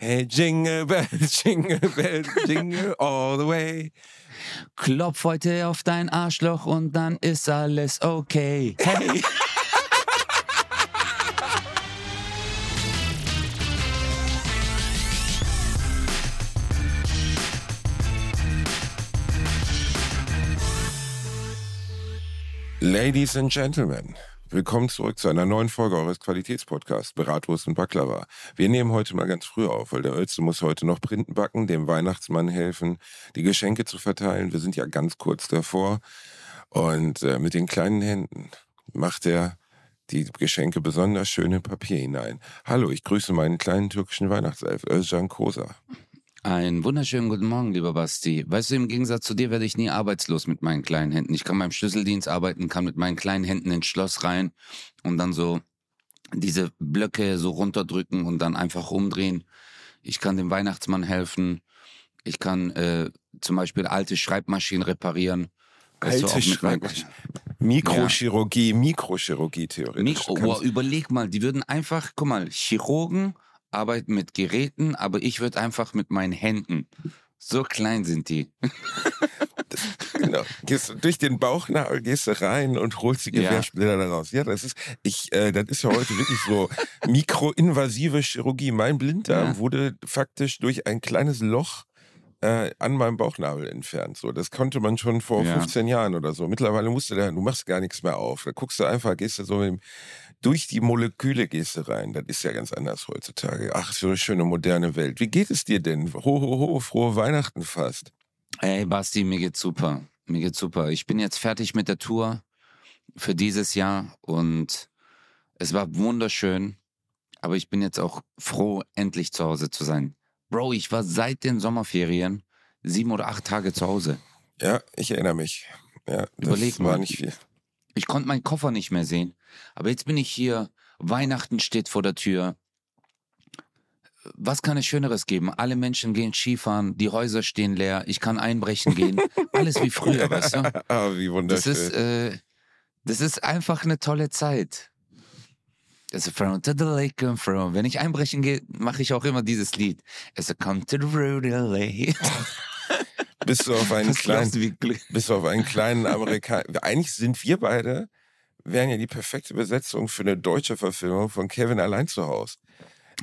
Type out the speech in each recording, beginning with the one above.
Hey, Jingle Bell, Jingle Bell, Jingle all the way. Klopf heute auf dein Arschloch und dann ist alles okay. Hey. Ladies and Gentlemen, willkommen zurück zu einer neuen Folge eures Qualitätspodcasts Bratwurst und Baklava. Wir nehmen heute mal ganz früh auf, weil der Ölze muss heute noch Printen backen, dem Weihnachtsmann helfen, die Geschenke zu verteilen. Wir sind ja ganz kurz davor. Und äh, mit den kleinen Händen macht er die Geschenke besonders schön in Papier hinein. Hallo, ich grüße meinen kleinen türkischen Weihnachtself, Özcan Kosa. Einen wunderschönen guten Morgen, lieber Basti. Weißt du, im Gegensatz zu dir werde ich nie arbeitslos mit meinen kleinen Händen. Ich kann beim Schlüsseldienst arbeiten, kann mit meinen kleinen Händen ins Schloss rein und dann so diese Blöcke so runterdrücken und dann einfach umdrehen. Ich kann dem Weihnachtsmann helfen. Ich kann äh, zum Beispiel alte Schreibmaschinen reparieren. Weißt Alte Schreibmaschinen. Mikrochirurgie, Mikrochirurgie theoretisch. Mikro, kannst- boah, überleg mal, die würden einfach, guck mal, Chirurgen arbeiten mit Geräten, aber ich würde einfach mit meinen Händen. So klein sind die. Genau. Gehst du durch den Bauchnabel, gehst du rein und holst die Ja. Gewehrsplitter da raus. Ja, das ist, ich, äh, das ist ja heute wirklich so mikroinvasive Chirurgie. Mein Blinddarm Ja. wurde faktisch durch ein kleines Loch äh, an meinem Bauchnabel entfernt. So, das konnte man schon vor Ja. 15 Jahren oder so. Mittlerweile musst du da, du machst gar nichts mehr auf. Da guckst du einfach, gehst du so im, durch die Moleküle gehst du rein. Das ist ja ganz anders heutzutage. Ach, so eine schöne moderne Welt. Wie geht es dir denn? Ho, ho, ho, frohe Weihnachten fast. Ey, Basti, mir geht's super. Mir geht's super. Ich bin jetzt fertig mit der Tour für dieses Jahr und es war wunderschön. Aber ich bin jetzt auch froh, endlich zu Hause zu sein. Bro, ich war seit den Sommerferien sieben oder acht Tage zu Hause. Ja, ich erinnere mich. Ja, das Überleg war mal. nicht viel. Ich konnte meinen Koffer nicht mehr sehen. Aber jetzt bin ich hier. Weihnachten steht vor der Tür. Was kann es Schöneres geben? Alle Menschen gehen Skifahren, die Häuser stehen leer, ich kann einbrechen gehen. Alles wie früher, weißt du? ah, wie Das wunderschön. ist, äh, das ist einfach eine tolle Zeit. Das ist from to the lake and from. Wenn ich einbrechen gehe, mache ich auch immer dieses Lied. Es come to the road lake. bist du auf einen kleinen, bist du auf einen kleinen Amerikaner. Eigentlich sind wir beide, wären ja die perfekte Besetzung für eine deutsche Verfilmung von Kevin allein zu Hause.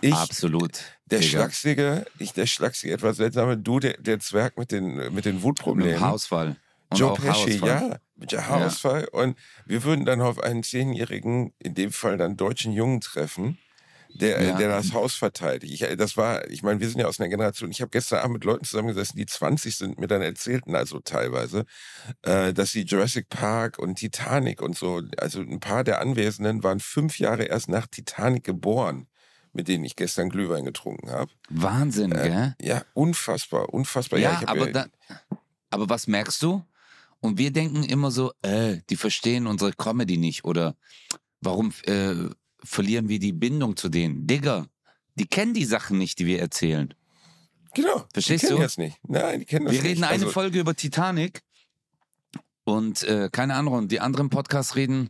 Ich, Absolut. der Digga. schlachsige, ich der schlachsige, etwas seltsame, du der, der Zwerg mit den, mit den Mit Wutproblemen. dem Haarausfall. Und Joe Pesci, ja, mit der Haarausfall. Und wir würden dann auf einen zehnjährigen, in dem Fall dann deutschen Jungen treffen, der, Ja. der das Haus verteidigt. Ich, das war, ich meine, wir sind ja aus einer Generation. Ich habe gestern Abend mit Leuten zusammengesessen, die 20 sind, mir dann erzählten, also teilweise, äh, dass sie Jurassic Park und Titanic und so, also ein paar der Anwesenden waren fünf Jahre erst nach Titanic geboren, mit denen ich gestern Glühwein getrunken habe. Wahnsinn, gell? Ja, unfassbar, unfassbar. Ja, hab aber, da, aber was merkst du? Und wir denken immer so, äh, die verstehen unsere Comedy nicht oder warum äh, verlieren wir die Bindung zu denen? Digga, die kennen die Sachen nicht, die wir erzählen. Genau. Verstehst die kennen du? das nicht. Nein, die kennen das Wir nicht. reden eine Also- Folge über Titanic und äh, keine Ahnung, und die anderen Podcasts reden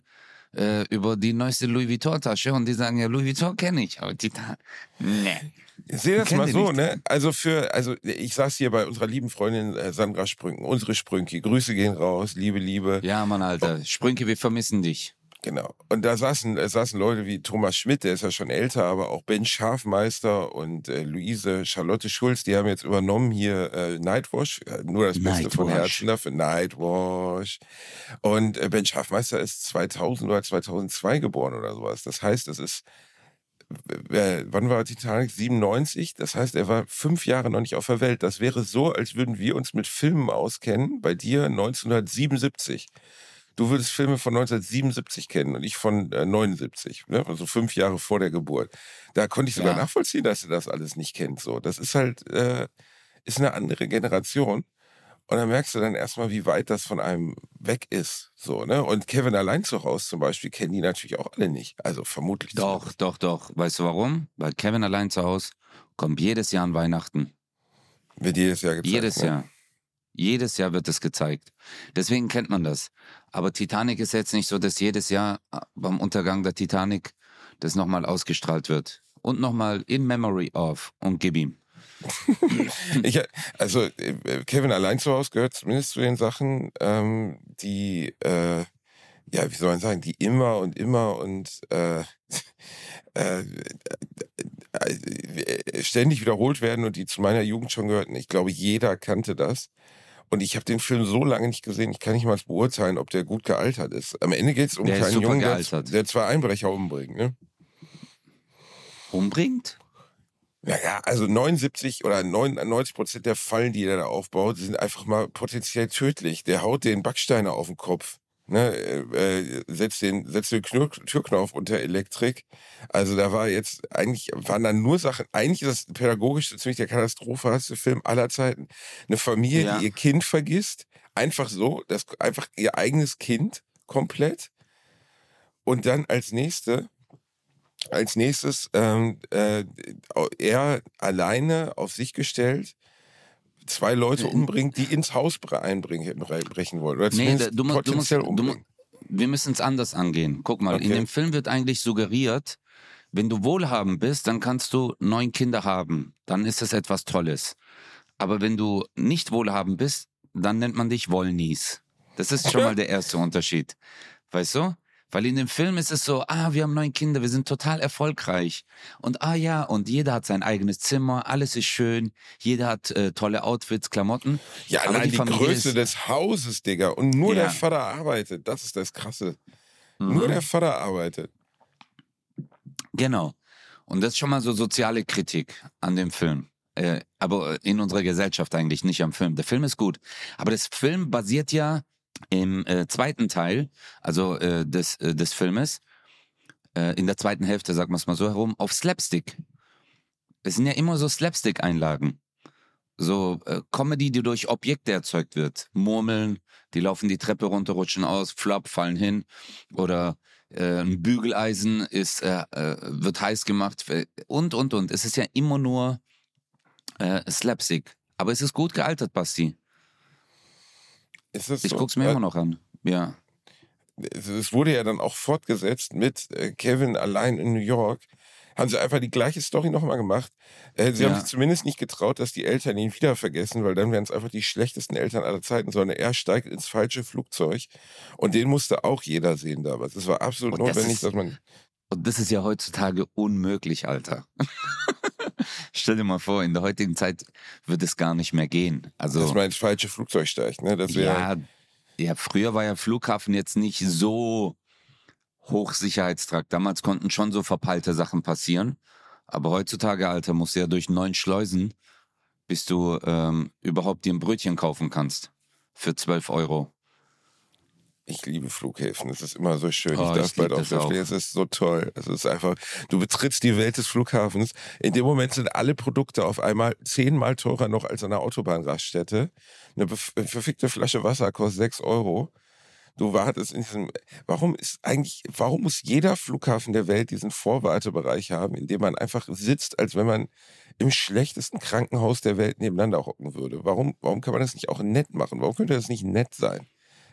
äh, über die neueste Louis Vuitton-Tasche und die sagen, ja, Louis Vuitton kenne ich, aber Titan, nee. Ich sehe das mal so, ne? Also für, also ich saß hier bei unserer lieben Freundin äh, Sandra Sprünken, unsere Sprünki. Grüße gehen raus, liebe, liebe. Ja, Mann, Alter, Sprünke, wir vermissen dich. Genau. Und da saßen, äh, saßen Leute wie Thomas Schmidt, der ist ja schon älter, aber auch Ben Schafmeister und äh, Luise Charlotte Schulz, die haben jetzt übernommen hier äh, Nightwash. Äh, nur das Beste von Nightwash. Herzen dafür. Nightwash. Und äh, Ben Schafmeister ist 2000 oder 2002 geboren oder sowas. Das heißt, es ist äh, wann war Titanic? 97. Das heißt, er war fünf Jahre noch nicht auf der Welt. Das wäre so, als würden wir uns mit Filmen auskennen. Bei dir 1977. Du würdest Filme von 1977 kennen und ich von äh, 79, ne? also fünf Jahre vor der Geburt. Da konnte ich sogar Ja. nachvollziehen, dass du das alles nicht kennst. So, das ist halt äh, ist eine andere Generation. Und dann merkst du dann erstmal, wie weit das von einem weg ist. So, ne? Und Kevin allein zu Hause zum Beispiel kennen die natürlich auch alle nicht. Also vermutlich. Doch, doch, doch. Weißt du warum? Weil Kevin allein zu Hause kommt jedes Jahr an Weihnachten. Wird jedes Jahr gezeigt. Jedes ne? Jahr. Jedes Jahr wird es gezeigt. Deswegen kennt man das. Aber Titanic ist jetzt nicht so, dass jedes Jahr äh, beim Untergang der Titanic das nochmal ausgestrahlt wird. und nochmal in memory of und gib ihm. ich, also äh, Kevin allein zu Hause gehört zumindest zu den Sachen, ähm, die, äh, ja, wie soll man sagen, die immer und immer und äh, äh, äh, ständig wiederholt werden und die zu meiner Jugend schon gehörten. Ich glaube, jeder kannte das. Und ich habe den Film so lange nicht gesehen, ich kann nicht mal beurteilen, ob der gut gealtert ist. Am Ende geht es um Der einen Jungen, der, der zwei Einbrecher umbringt. Ne? Umbringt? Naja, also 79 oder 99 Prozent der Fallen, die er da aufbaut, sind einfach mal potenziell tödlich. Der haut den Backsteiner auf den Kopf. Ne, äh, äh, setzt den, setzt den Knür Türknopf unter Elektrik. Also da war jetzt eigentlich, waren da nur Sachen, eigentlich ist das pädagogisch ziemlich der katastrophehafte Film aller Zeiten. Eine Familie, Ja. die ihr Kind vergisst, einfach so, das einfach ihr eigenes Kind komplett. Und dann als nächste, als nächstes ähm, äh, er alleine auf sich gestellt zwei Leute umbringt, die ins Haus bre- einbringen, bre- brechen wollen. Oder Nee, zumindest da- du musst, du musst, potenziell du, mu- umbringen. wir müssen es anders angehen. Guck mal, in Okay. dem Film wird eigentlich suggeriert, wenn du wohlhabend bist, dann kannst du neun Kinder haben. Dann ist es etwas Tolles. Aber wenn du nicht wohlhabend bist, dann nennt man dich Wollnies. Das ist schon mal der erste Unterschied. Weißt du? Weil in dem Film ist es so, ah, wir haben neun Kinder, wir sind total erfolgreich. Und ah ja, und jeder hat sein eigenes Zimmer, alles ist schön, jeder hat äh, tolle Outfits, Klamotten. Ja, Aber allein die, Familie Größe ist- des Hauses, Digga. Und nur Ja. der Vater arbeitet. Das ist das Krasse. Mhm. Nur der Vater arbeitet. Genau. Und das ist schon mal so soziale Kritik an dem Film. Äh, aber in unserer Gesellschaft eigentlich, nicht am Film. Der Film ist gut. Aber das Film basiert ja im äh, zweiten Teil, also äh, des, äh, des Filmes, äh, in der zweiten Hälfte, sagen wir es mal so herum, auf Slapstick. Es sind ja immer so Slapstick-Einlagen. So äh, Comedy, die durch Objekte erzeugt wird. Murmeln, die laufen die Treppe runter, rutschen aus, flop, fallen hin. Oder äh, ein Bügeleisen ist, wird heiß gemacht und, und, und. Es ist ja immer nur Slapstick. Aber es ist gut gealtert, Basti. Ist das Ich so? guck's mir Äh, immer noch an. Ja. es es wurde ja dann auch fortgesetzt mit äh, Kevin allein in New York. Haben sie einfach die gleiche Story nochmal gemacht. Äh, sie haben Ja. sich zumindest nicht getraut, dass die Eltern ihn wieder vergessen, weil dann wären es einfach die schlechtesten Eltern aller Zeiten, sondern er steigt ins falsche Flugzeug. Und den musste auch jeder sehen damals. Es war absolut Und das notwendig, ist- dass man. Und das ist ja heutzutage unmöglich, Alter. Stell dir mal vor, in der heutigen Zeit wird es gar nicht mehr gehen. Also, dass man ins falsche Flugzeug steigt. Ne? Das ja, ja, früher war ja Flughafen jetzt nicht so Hochsicherheitstrakt. Damals konnten schon so verpeilte Sachen passieren. Aber heutzutage, Alter, musst du ja durch neun Schleusen, bis du ähm, überhaupt dir ein Brötchen kaufen kannst. Für 12 Euro. Ich liebe Flughäfen. Es ist immer so schön. Oh, ich darf ich bald auf auch. fliegen. Es ist so toll. Es ist einfach, du betrittst die Welt des Flughafens. In dem Moment sind alle Produkte auf einmal zehnmal teurer noch als an einer Autobahnraststätte. Eine eine verfickte Flasche Wasser kostet sechs Euro. Du wartest in diesem. Warum ist eigentlich, warum muss jeder Flughafen der Welt diesen Vorwartebereich haben, in dem man einfach sitzt, als wenn man im schlechtesten Krankenhaus der Welt nebeneinander hocken würde? Warum, warum kann man das nicht auch nett machen? Warum könnte das nicht nett sein?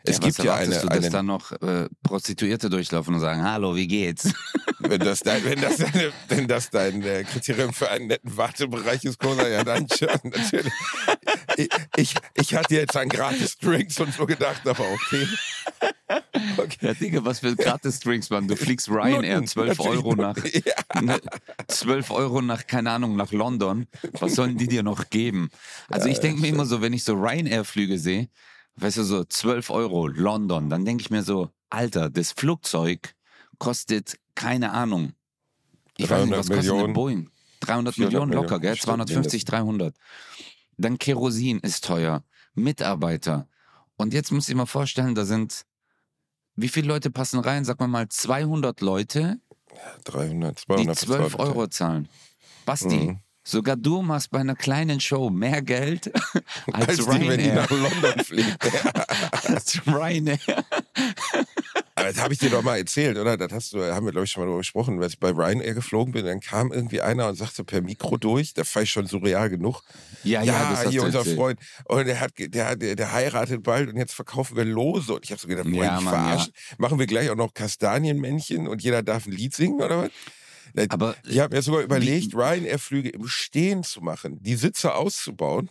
Es ja, gibt ja eine, du, dass eine da noch äh, Prostituierte durchlaufen und sagen, hallo, wie geht's? Wenn das dein, wenn das deine, wenn das dein äh, Kriterium für einen netten Wartebereich ist, Cola, ja dann schon, natürlich. Ich, ich, ich hatte jetzt an gratis Drinks und so gedacht, aber okay. okay. Ja, Digga, was für gratis Drinks, Mann. Du fliegst Ryanair Nutten, 12 natürlich Euro nach, Ja. ne, 12 Euro nach, keine Ahnung, nach London. Was sollen die dir noch geben? Also ich denke mir immer so, wenn ich so Ryanair-Flüge sehe, weißt du, so 12 Euro London, dann denke ich mir so, Alter, das Flugzeug kostet, keine Ahnung. Ich weiß nicht, 300 was kostet eine Millionen. Boeing? 300 400 Millionen locker, gell? Millionen, 250, 300. Dann Kerosin ist teuer. Mitarbeiter. Und jetzt muss ich mal vorstellen, da sind, wie viele Leute passen rein? Sag mal mal 200 Leute, 300, die 200 12 bezahlt. Euro zahlen. Basti, Mhm. Sogar du machst bei einer kleinen Show mehr Geld als, Als die, wenn die Ryanair. nach London fliegt. als Ryanair. Aber das habe ich dir doch mal erzählt, oder? Das hast du, haben wir, glaube ich, schon mal darüber gesprochen. Als ich bei Ryanair geflogen bin, dann kam irgendwie einer und sagte per Mikro durch, da war ich schon surreal genug. Ja, ja, Ja, das hier unser erzählt. Freund. Und der, hat, der, der, der heiratet bald und jetzt verkaufen wir Lose. Und ich habe so gedacht, Ja, Mann, verarschen? Machen wir gleich auch noch Kastanienmännchen und jeder darf ein Lied singen oder was? Aber ich habe mir sogar überlegt, Ryanair-Flüge im Stehen zu machen, die Sitze auszubauen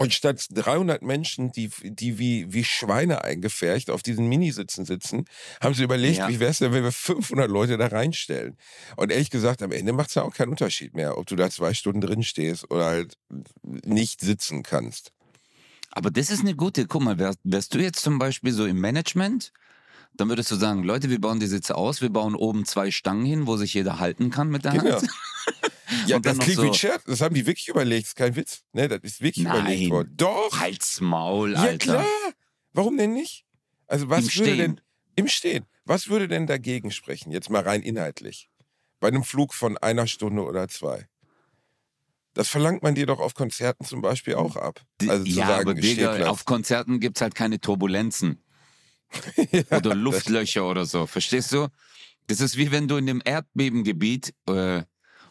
und statt 300 Menschen, die, die wie, wie Schweine eingefärcht auf diesen Minisitzen sitzen, haben sie überlegt, ja. wie wäre es denn, wenn wir 500 Leute da reinstellen? Und ehrlich gesagt, am Ende macht es ja auch keinen Unterschied mehr, ob du da zwei Stunden drin stehst oder halt nicht sitzen kannst. Aber das ist eine gute, guck mal, wärst, wärst du jetzt zum Beispiel so im Management, dann würdest du sagen, Leute, wir bauen die Sitze aus, wir bauen oben zwei Stangen hin, wo sich jeder halten kann mit der genau. Hand. Ja, das klingt so, wie ein Scherz. Das haben die wirklich überlegt. Das ist kein Witz. Ne, das ist wirklich Nein, überlegt worden. Doch. Halt's Maul, Alter. Ja, klar. Warum denn nicht? Also, was Im würde Stehen. denn im Stehen? Was würde denn dagegen sprechen? Jetzt mal rein inhaltlich. Bei einem Flug von einer Stunde oder zwei. Das verlangt man dir doch auf Konzerten zum Beispiel auch ab. Also zu ja, sagen, aber Digga, auf Konzerten gibt es halt keine Turbulenzen. ja, oder Luftlöcher oder so. Verstehst du? Das ist wie wenn du in dem Erdbebengebiet äh,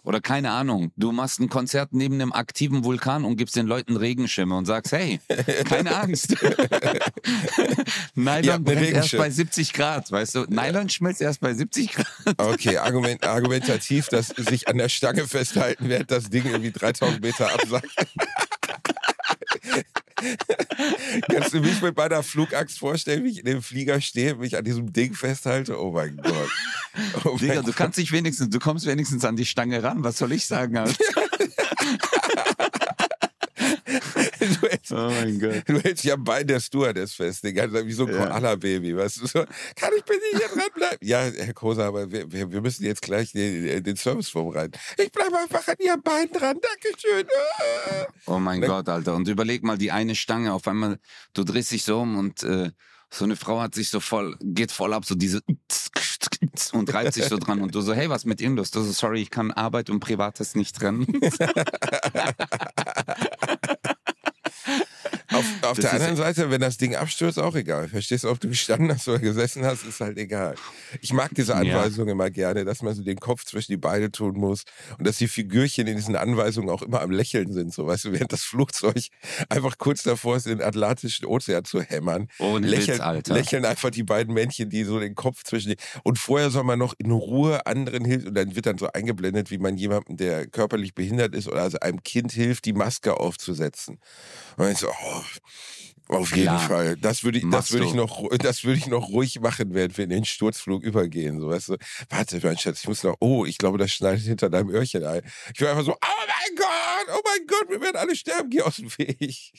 oder keine Ahnung, du machst ein Konzert neben einem aktiven Vulkan und gibst den Leuten Regenschirme und sagst, hey, keine Angst. Nylon ja, brennt erst bei 70 Grad, weißt du? Nylon schmilzt erst bei 70 Grad. okay, Argument, argumentativ, dass sich an der Stange festhalten, während das Ding irgendwie 3000 Meter absackt. Kannst du mich mit meiner Flugaxt vorstellen, wie ich in dem Flieger stehe, mich an diesem Ding festhalte? Oh mein Gott. Oh Digga, mein du kannst dich wenigstens, du kommst wenigstens an die Stange ran. Was soll ich sagen? du, hältst, oh mein Gott. du hältst ja am Bein der Stewardess fest, Digga, wie so ein ja. Koala-Baby, weißt du, so, kann ich bitte hier dranbleiben? Ja, Herr Kosa, aber wir, wir, müssen jetzt gleich den, den Service vorbereiten. Ich bleibe einfach an Ihrem Bein dran, Dankeschön. Oh mein Dann, Gott, Alter, und überleg mal, die eine Stange, auf einmal, du drehst dich so um und äh, so eine Frau hat sich so voll, geht voll ab, so diese und reibt sich so dran und du so, hey, was mit ihm los? Du so, sorry, ich kann Arbeit und Privates nicht trennen. Auf, auf der anderen Seite, wenn das Ding abstürzt, auch egal. Verstehst du, ob du gestanden hast oder gesessen hast, ist halt egal. Ich mag diese Anweisung ja. immer gerne, dass man so den Kopf zwischen die Beine tun muss und dass die Figürchen in diesen Anweisungen auch immer am Lächeln sind. So, weißt du, während das Flugzeug einfach kurz davor ist, in den Atlantischen Ozean zu hämmern. Ohne lächeln, Witz, Alter. lächeln einfach die beiden Männchen, die so den Kopf zwischen die. Und vorher soll man noch in Ruhe anderen hilft und dann wird dann so eingeblendet, wie man jemandem, der körperlich behindert ist oder also einem Kind hilft, die Maske aufzusetzen. Und ich so, oh, auf jeden Klar. Fall. Das würde ich, das würde ich noch, das würde ich noch ruhig machen, während wir in den Sturzflug übergehen. So, weißt du, warte, mein Schatz, ich muss noch, oh, ich glaube, das schneidet hinter deinem Öhrchen ein. Ich will einfach so, oh mein Gott, oh mein Gott, wir werden alle sterben, geh aus dem Weg.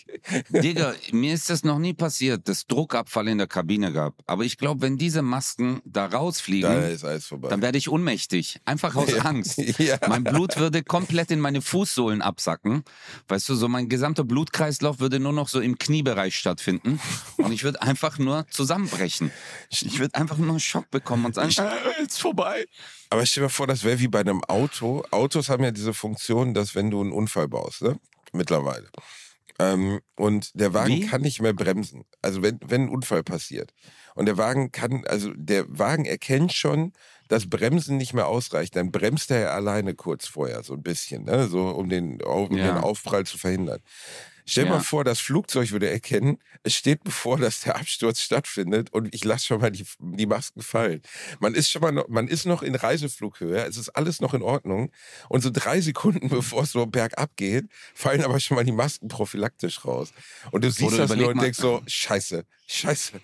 Digga, mir ist das noch nie passiert, dass Druckabfall in der Kabine gab. Aber ich glaube, wenn diese Masken da rausfliegen, da dann werde ich ohnmächtig. Einfach aus ja. Angst. Ja. Mein Blut würde komplett in meine Fußsohlen absacken. Weißt du, so mein gesamter Blutkreislauf würde nur noch so im Kniebereich stattfinden. Und ich würde einfach nur zusammenbrechen. Ich würde einfach nur einen Schock bekommen und sagen, äh, ist vorbei. Aber stell dir vor, das wäre wie bei einem Auto. Autos haben ja diese Funktion, dass wenn du einen Unfall baust, ne? mittlerweile. Ähm, und der Wagen wie? kann nicht mehr bremsen. Also wenn, wenn ein Unfall passiert. Und der Wagen kann, also der Wagen erkennt schon, dass Bremsen nicht mehr ausreicht, dann bremst er alleine kurz vorher so ein bisschen, ne? so um den, um ja. den Aufprall zu verhindern. Stell ja. mal vor, das Flugzeug würde erkennen, es steht bevor, dass der Absturz stattfindet und ich lasse schon mal die, die Masken fallen. Man ist schon mal noch, man ist noch in Reiseflughöhe, es ist alles noch in Ordnung und so drei Sekunden bevor es so bergab geht, fallen aber schon mal die Masken prophylaktisch raus. Und du siehst Oder das nur und denkst so, scheiße, scheiße.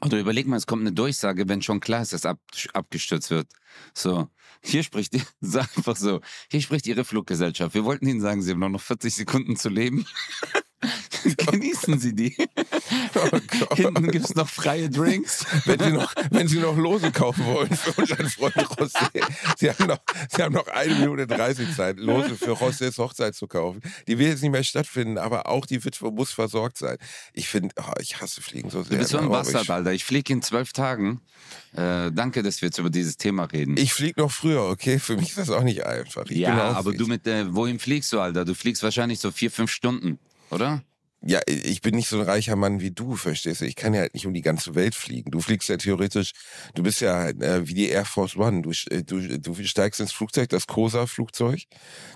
Oder überleg mal, es kommt eine Durchsage, wenn schon klar ist, dass ab, abgestürzt wird. So, hier spricht, sag einfach so, hier spricht Ihre Fluggesellschaft. Wir wollten Ihnen sagen, Sie haben noch 40 Sekunden zu leben. Genießen Sie die. Oh Hinten gibt es noch freie Drinks. Wenn Sie noch, wenn Sie noch Lose kaufen wollen für unseren Freund José. Sie haben noch, Sie haben noch eine Minute 30 Zeit, Lose für Josés Hochzeit zu kaufen. Die will jetzt nicht mehr stattfinden, aber auch die Witwe muss versorgt sein. Ich finde, oh, ich hasse Fliegen so sehr. Du bist so ein Bastard, Alter. Ich fliege in zwölf Tagen. Äh, danke, dass wir jetzt über dieses Thema reden. Ich fliege noch früher, okay? Für mich ist das auch nicht einfach. Ich ja, aber du mit, äh, wohin fliegst du, Alter? Du fliegst wahrscheinlich so vier, fünf Stunden, oder? Ja, ich bin nicht so ein reicher Mann wie du, verstehst du? Ich kann ja halt nicht um die ganze Welt fliegen. Du fliegst ja theoretisch, du bist ja äh, wie die Air Force One. Du, äh, du, du steigst ins Flugzeug, das COSA-Flugzeug,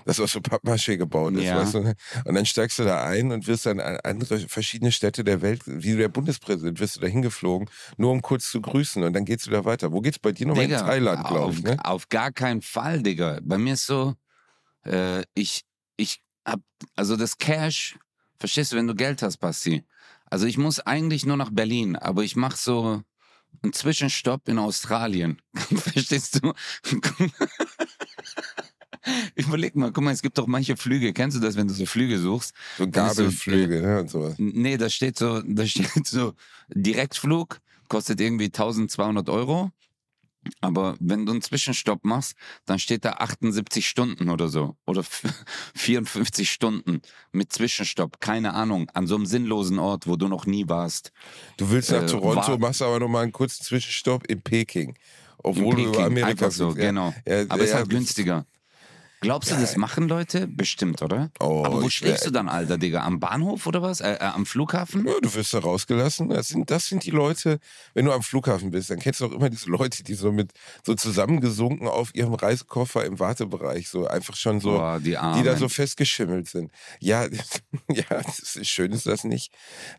das aus so Pappmaché gebaut ist, Ja. weißt du? Und dann steigst du da ein und wirst dann an andere verschiedene Städte der Welt, wie der Bundespräsident, wirst du da hingeflogen, nur um kurz zu grüßen und dann geht's wieder weiter. Wo geht's bei dir nochmal in Thailand, glaube auf, ich, ne? auf gar keinen Fall, Digga. Bei mir ist so, äh, ich, ich hab, also das Cash, verstehst du, wenn du Geld hast, Basti. Also ich muss eigentlich nur nach Berlin, aber ich mache so einen Zwischenstopp in Australien. verstehst du? Überleg mal, guck mal, es gibt doch manche Flüge. Kennst du das, wenn du so Flüge suchst? So Gabelflüge, ne? Und sowas. Nee, da steht so, da steht so, Direktflug kostet irgendwie 1200 Euro. Aber wenn du einen Zwischenstopp machst, dann steht da 78 Stunden oder so. Oder 54 Stunden mit Zwischenstopp. Keine Ahnung. An so einem sinnlosen Ort, wo du noch nie warst. Du willst nach Äh, Toronto, machst aber nochmal einen kurzen Zwischenstopp in Peking. In Obwohl du über Peking. Amerika Einfach so, ja. genau. Ja, Aber es ist ja, halt günstiger. Glaubst du, das machen Leute? Bestimmt, oder? Oh, Aber wo schläfst du dann, Alter, Digga? Am Bahnhof oder was? Äh, äh, am Flughafen? Ja, du wirst da rausgelassen. Das sind, das sind die Leute, wenn du am Flughafen bist, dann kennst du auch immer diese Leute, die so mit so zusammengesunken auf ihrem Reisekoffer im Wartebereich, so einfach schon so, Boah, die die da so festgeschimmelt sind. Ja, ja, das ist schön ist das nicht.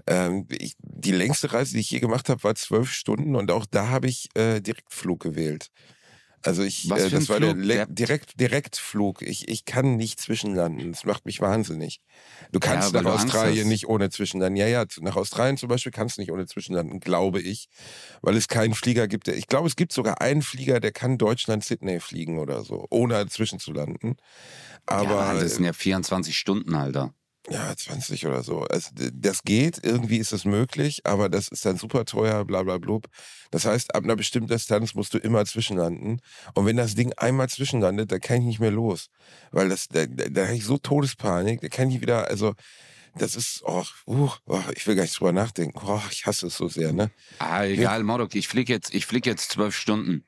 Ähm, ich, die längste Reise, die ich je gemacht habe, war zwölf Stunden und auch da habe ich äh, Direktflug gewählt. Also ich, Was äh, das war der Flug? Le Der- direkt Direktflug. Ich, ich kann nicht zwischenlanden. Das macht mich wahnsinnig. Du kannst weil nach du Australien nicht ohne Zwischenlanden. Ja, ja, nach Australien zum Beispiel kannst du nicht ohne Zwischenlanden, glaube ich, weil es keinen Flieger gibt. Der, ich glaube, es gibt sogar einen Flieger, der kann Deutschland-Sydney fliegen oder so, ohne zwischenzulanden. Aber ja, das sind ja 24 Stunden, Alter. Ja, 20 oder so. Also, das geht, irgendwie ist es möglich, aber das ist dann super teuer, bla bla blub. Das heißt, ab einer bestimmten Distanz musst du immer zwischenlanden. Und wenn das Ding einmal zwischenlandet, dann kann ich nicht mehr los. Weil das, da, da, da habe ich so Todespanik, da kann ich wieder, also, das ist, oh, uh, oh, ich will gar nicht drüber nachdenken. Oh, ich hasse es so sehr, ne? Ah, egal, Modok, ich flieg jetzt, ich flieg jetzt zwölf Stunden.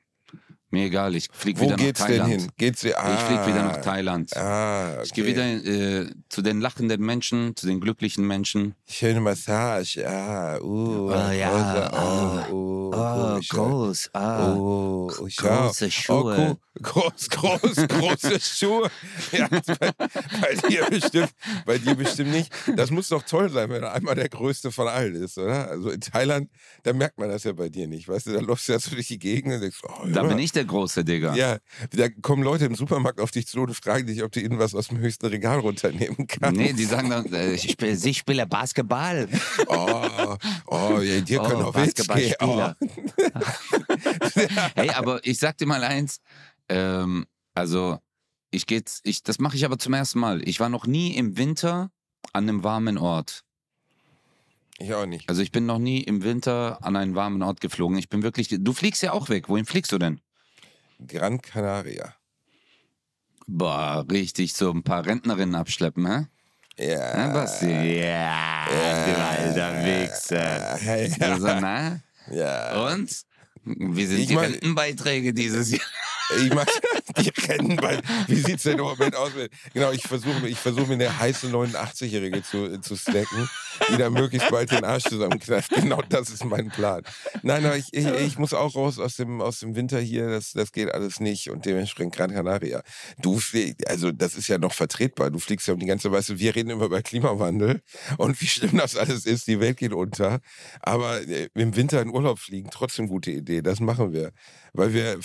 Mir egal, ich flieg Wo wieder nach geht's denn Thailand. hin? Geht's, ah, Ich flieg wieder nach Thailand. Ah, okay. Ich gehe wieder äh, zu den lachenden Menschen, zu den glücklichen Menschen. Schöne Massage, ah, uh, Oh, ja, rosa, ah. oh, uh, Oh, komisch, groß, ah. Oh, oh, große Schuhe. Oh, groß, groß, große Schuhe. Ja, bei, bei dir bestimmt, bei dir bestimmt nicht. Das muss doch toll sein, wenn er einmal der größte von allen ist, oder? Also in Thailand, da merkt man das ja bei dir nicht, weißt du? Da läufst du ja so durch die Gegend und denkst, oh, Da bin ich der große Digga. Ja, da kommen Leute im Supermarkt auf dich zu und fragen dich, ob du ihnen was aus dem höchsten Regal runternehmen kannst. Nee, die sagen dann, äh, ich spiele, sie spiele Basketball. Oh, oh, ja, dir Oh, können auch gehen. Oh. Basketballspieler. Hey, aber ich sag dir mal eins, ähm, also ich geht's, ich, das mache ich aber zum ersten Mal. Ich war noch nie im Winter an einem warmen Ort. Ich auch nicht. Also ich bin noch nie im Winter an einen warmen Ort geflogen. Ich bin wirklich, du fliegst ja auch weg. Wohin fliegst du denn? Gran Canaria. Boah, richtig so ein paar Rentnerinnen abschleppen, hä? Ja. Ja, Basti? Ja, du alter Wichser. Ja, ja. Also, na? ja. Und? Wie sind Ich die mein- Rentenbeiträge dieses Jahr? Ich mach die Rennen bei. Wie sieht's denn im Moment aus? Genau, ich versuche ich versuche mir eine heiße 89-Jährige zu, zu stacken, die da möglichst bald den Arsch zusammenknallt. Genau das ist mein Plan. Nein, aber ich, ich, ich muss auch raus aus dem, aus dem Winter hier. Das, das geht alles nicht. Und dementsprechend Gran Canaria. Du fliegst, also das ist ja noch vertretbar. Du fliegst ja um die ganze, du, wir reden immer über Klimawandel und wie schlimm das alles ist. Die Welt geht unter. Aber äh, im Winter in Urlaub fliegen, trotzdem gute Idee. Das machen wir. Weil wir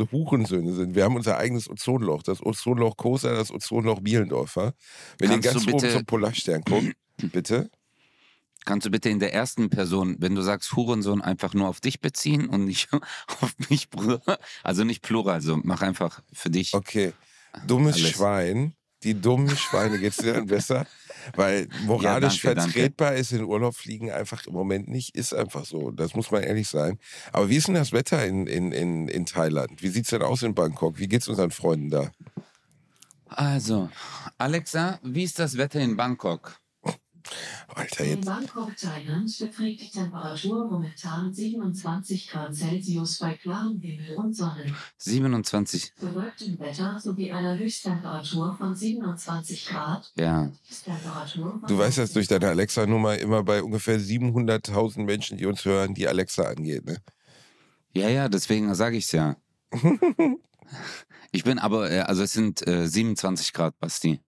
verantwortungslose Hurensöhne sind. Wir haben unser eigenes Ozonloch. Das Ozonloch Kosa, das Ozonloch Bielendorfer. Wenn Kannst ihr ganz oben zum Polarstern guckt, bitte. Kannst du bitte in der ersten Person, wenn du sagst Hurensohn, einfach nur auf dich beziehen und nicht auf mich, Bruder? Also nicht plural, also mach einfach für dich. Okay. Dummes Alles. Schwein. Die dummen Schweine geht's dir dann besser? Weil moralisch danke, danke. vertretbar ist in Urlaub fliegen einfach im Moment nicht. Ist einfach so. Das muss man ehrlich sein. Aber wie ist denn das Wetter in, in, in, in Thailand? Wie sieht's denn aus in Bangkok? Wie geht's unseren Freunden da? Also, Alexa, wie ist das Wetter in Bangkok? Alter, In jetzt. Bangkok, Thailand beträgt die Temperatur momentan 27 Grad Celsius bei klarem Himmel und Sonne. 27. Bewölktem Wetter sowie einer Höchsttemperatur von 27 Grad. Ja. Du weißt, dass durch deine Alexa-Nummer immer bei ungefähr 700.000 Menschen, die uns hören, die Alexa angeht. Ne? Ja, ja, deswegen sage ich's ja. Ich bin aber, äh, also es sind äh, 27 Grad, Basti.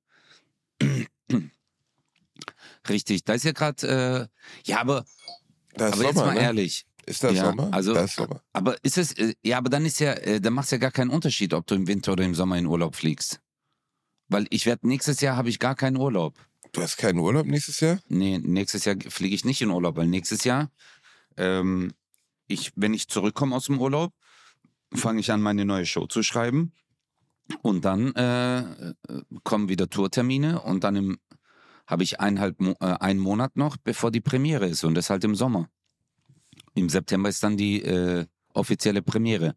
Richtig, da ist ja gerade, äh, ja, aber, aber jetzt Sommer, mal ne? ehrlich. Ist das Ja, Sommer? also- da ist Sommer. Aber ist es, äh, ja, aber dann ist ja, äh, dann macht es ja gar keinen Unterschied, ob du im Winter oder im Sommer in Urlaub fliegst. Weil ich werde, nächstes Jahr habe ich gar keinen Urlaub. Du hast keinen Urlaub nächstes Jahr? Nee, nächstes Jahr fliege ich nicht in Urlaub, weil nächstes Jahr, ähm, ich, wenn ich zurückkomme aus dem Urlaub, fange ich an, meine neue Show zu schreiben. Und dann äh, äh, kommen wieder Tourtermine und dann im- habe ich eineinhalb äh, einen Monat noch, bevor die Premiere ist. Und das halt im Sommer. Im September ist dann die äh, offizielle Premiere.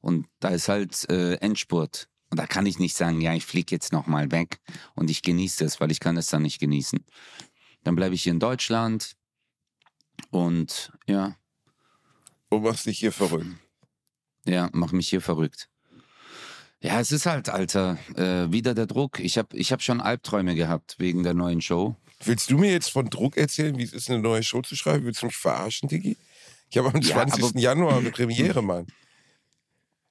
Und da ist halt äh, Endspurt. Und da kann ich nicht sagen, ja, ich fliege jetzt nochmal weg und ich genieße es, weil ich kann es dann nicht genießen. Dann bleibe ich hier in Deutschland und ja, Du machst dich hier verrückt. ja, mach mich hier verrückt. Ja, es ist halt, Alter, äh, wieder der Druck. Ich habe ich hab schon Albträume gehabt wegen der neuen Show. Willst du mir jetzt von Druck erzählen, wie es ist, eine neue Show zu schreiben? Willst du mich verarschen, Digi? Ich habe am Ja, 20. aber- Januar eine Premiere, Mann.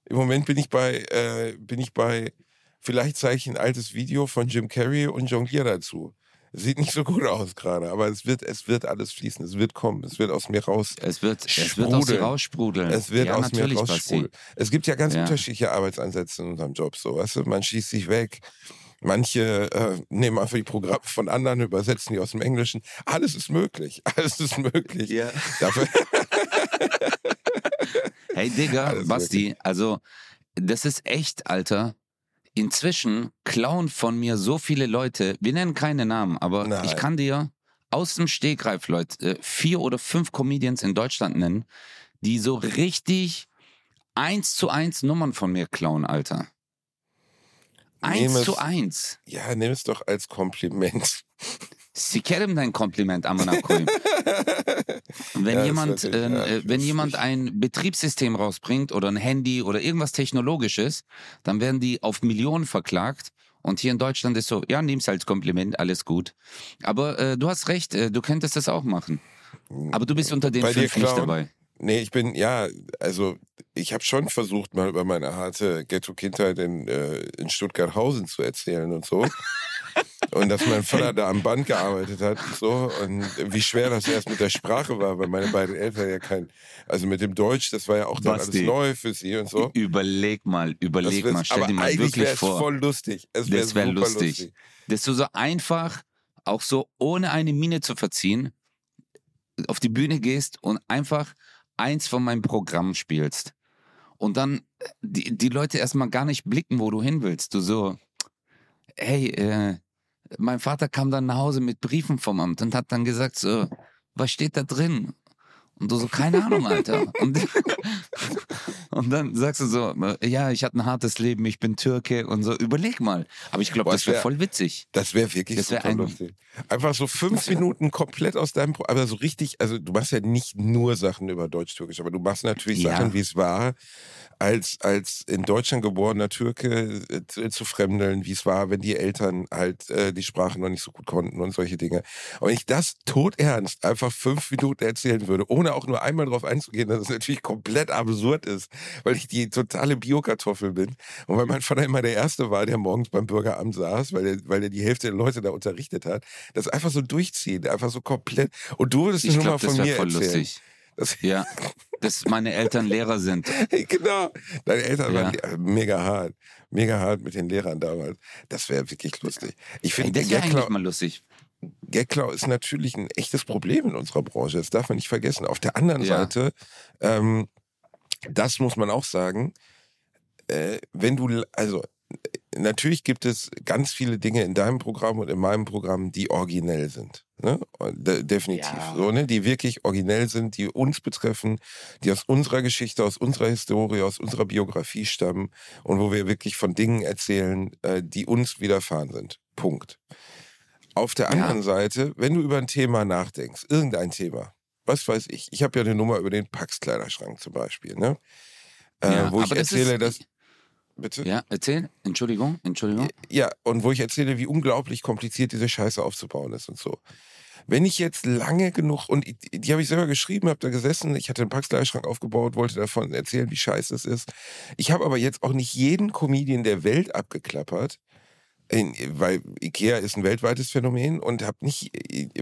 Im Moment bin ich bei, äh, bin ich bei, vielleicht zeige ich ein altes Video von Jim Carrey und jongliere dazu. Sieht nicht so gut aus gerade, aber es wird, es wird alles fließen, es wird kommen, es wird aus mir raus. Es wird, es wird aus dir Sprudeln. raussprudeln. Es wird ja, aus mir natürlich, raussprudeln. Es gibt ja ganz Ja. unterschiedliche Arbeitsansätze in unserem Job. So, weißt du? Man schießt sich weg. Manche äh, nehmen einfach die Programme von anderen, übersetzen die aus dem Englischen. Alles ist möglich. Alles ist möglich. Dafür, Hey Digga, Alles Basti, also das ist echt, Alter. Inzwischen klauen von mir so viele Leute, wir nennen keine Namen, aber Nein. ich kann dir aus dem Stegreif, Leute, äh, vier oder fünf Comedians in Deutschland nennen, die so richtig eins zu eins Nummern von mir klauen, Alter. Eins es- zu eins. ja, nimm es doch als Kompliment. Sie kennen dein Kompliment, Amanakoy. Wenn Ja, jemand, ist natürlich- ja, äh, wenn jemand ein Betriebssystem rausbringt oder ein Handy oder irgendwas Technologisches, dann werden die auf Millionen verklagt. Und hier in Deutschland ist so, ja, nimm's als Kompliment, alles gut. Aber äh, du hast recht, äh, du könntest das auch machen. Aber du bist unter den Bei fünf nicht dabei. Nee, ich bin, ja, also ich habe schon versucht, mal über meine harte Ghetto-Kindheit in, äh, in Stuttgarthausen zu erzählen und so. und dass mein Vater da am Band gearbeitet hat und so. Und wie schwer das erst mit der Sprache war, weil meine beiden Eltern ja kein, also mit dem Deutsch, das war ja auch dann Basti. alles neu für sie und so. Überleg mal, überleg mal, stell dir mal wirklich vor. voll lustig. Es wär Das wäre super lustig. Dass du so einfach, auch so ohne eine Miene zu verziehen, auf die Bühne gehst und einfach eins von meinem Programm spielst. Und dann die, die Leute erstmal gar nicht blicken, wo du hin willst. Du so, hey, äh, mein Vater kam dann nach Hause mit Briefen vom Amt und hat dann gesagt so, was steht da drin? Und du so, keine Ahnung, Alter. Und, und dann sagst du so, äh, ja, ich hatte ein hartes Leben, ich bin Türke und so. Überleg mal. Aber ich glaube, das wäre wär- voll witzig. Das wäre wirklich Das wär super ein- lustig. Einfach so fünf Minuten komplett aus deinem, Pro aber so richtig, also du machst ja nicht nur Sachen über Deutsch-Türkisch, aber du machst natürlich Ja. Sachen, wie es war, als, als in Deutschland geborener Türke äh, zu, zu fremdeln, wie es war, wenn die Eltern halt äh, die Sprache noch nicht so gut konnten und solche Dinge. Und wenn ich das todernst einfach fünf Minuten erzählen würde, ohne auch nur einmal darauf einzugehen, dass es natürlich komplett absurd ist, weil ich die totale Biokartoffel bin und weil mein Vater immer der Erste war, der morgens beim Bürgeramt saß, weil er, weil er die Hälfte der Leute da unterrichtet hat, das einfach so durchziehen, einfach so komplett. Und du würdest Ich es nur mal von mir voll erzählen. lustig. Das, Ja, dass meine Eltern Lehrer sind. genau. Deine Eltern Ja. waren mega hart. Mega hart mit den Lehrern damals. Das wäre wirklich lustig. Ich finde, das wäre eigentlich mal lustig. Gagklau ist natürlich ein echtes Problem in unserer Branche. Das darf man nicht vergessen. Auf der anderen Ja. Seite, ähm, das muss man auch sagen, äh, wenn du, also natürlich gibt es ganz viele Dinge in deinem Programm und in meinem Programm, die originell sind. Ne? De definitiv. Ja. So, ne? Die wirklich originell sind, die uns betreffen, die aus unserer Geschichte, aus unserer Historie, aus unserer Biografie stammen und wo wir wirklich von Dingen erzählen, äh, die uns widerfahren sind. Punkt. Auf der Ja. anderen Seite, wenn du über ein Thema nachdenkst, irgendein Thema, was weiß ich, ich habe ja eine Nummer über den Pax-Kleiderschrank zum Beispiel, ne? Äh, Ja, wo ich das erzähle, ist- dass. Bitte? Ja, erzähl. Entschuldigung, Entschuldigung. Ja, und wo ich erzähle, wie unglaublich kompliziert diese Scheiße aufzubauen ist und so. Wenn ich jetzt lange genug, und die, habe ich selber geschrieben, habe da gesessen, ich hatte einen Pax-Kleiderschrank aufgebaut, wollte davon erzählen, wie scheiße es ist. Ich habe aber jetzt auch nicht jeden Comedian der Welt abgeklappert, weil Ikea ist ein weltweites Phänomen und habe nicht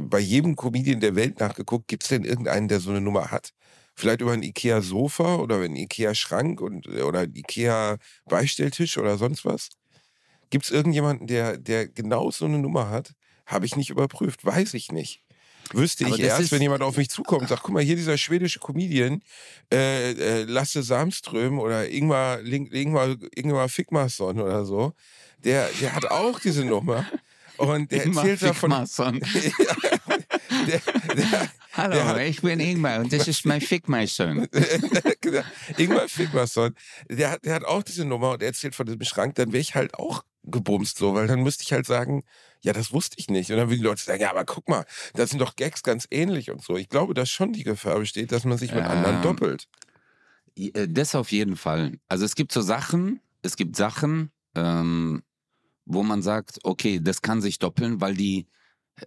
bei jedem Comedian der Welt nachgeguckt, gibt es denn irgendeinen, der so eine Nummer hat? Vielleicht über ein Ikea-Sofa oder einen Ikea-Schrank oder einen Ikea-Beistelltisch oder sonst was? Gibt es irgendjemanden, der, der genau so eine Nummer hat? Habe ich nicht überprüft, weiß ich nicht. Wüsste Aber ich erst, wenn jemand auf mich zukommt und sagt, guck mal, hier dieser schwedische Comedian, äh, äh, Lasse Samström oder Ingmar, Ingmar, Ingmar Fickmarsson oder so, der, der hat auch diese Nummer. Und der Ingmar erzählt davon. Fickmarsson. der, der, Hallo, hat- ich bin Ingmar und das ist mein Fickmeister. genau. Ingmar Fickmarsson, der, hat- der hat auch diese Nummer und er erzählt von diesem Schrank, dann wäre ich halt auch gebumst so, weil dann müsste ich halt sagen, ja, das wusste ich nicht. Und dann würden die Leute sagen, ja, aber guck mal, da sind doch Gags ganz ähnlich und so. Ich glaube, dass schon die Gefahr besteht, dass man sich mit anderen Ähm, doppelt. Äh, Das auf jeden Fall. Also es gibt so Sachen, es gibt Sachen, ähm, wo man sagt, okay, das kann sich doppeln, weil die,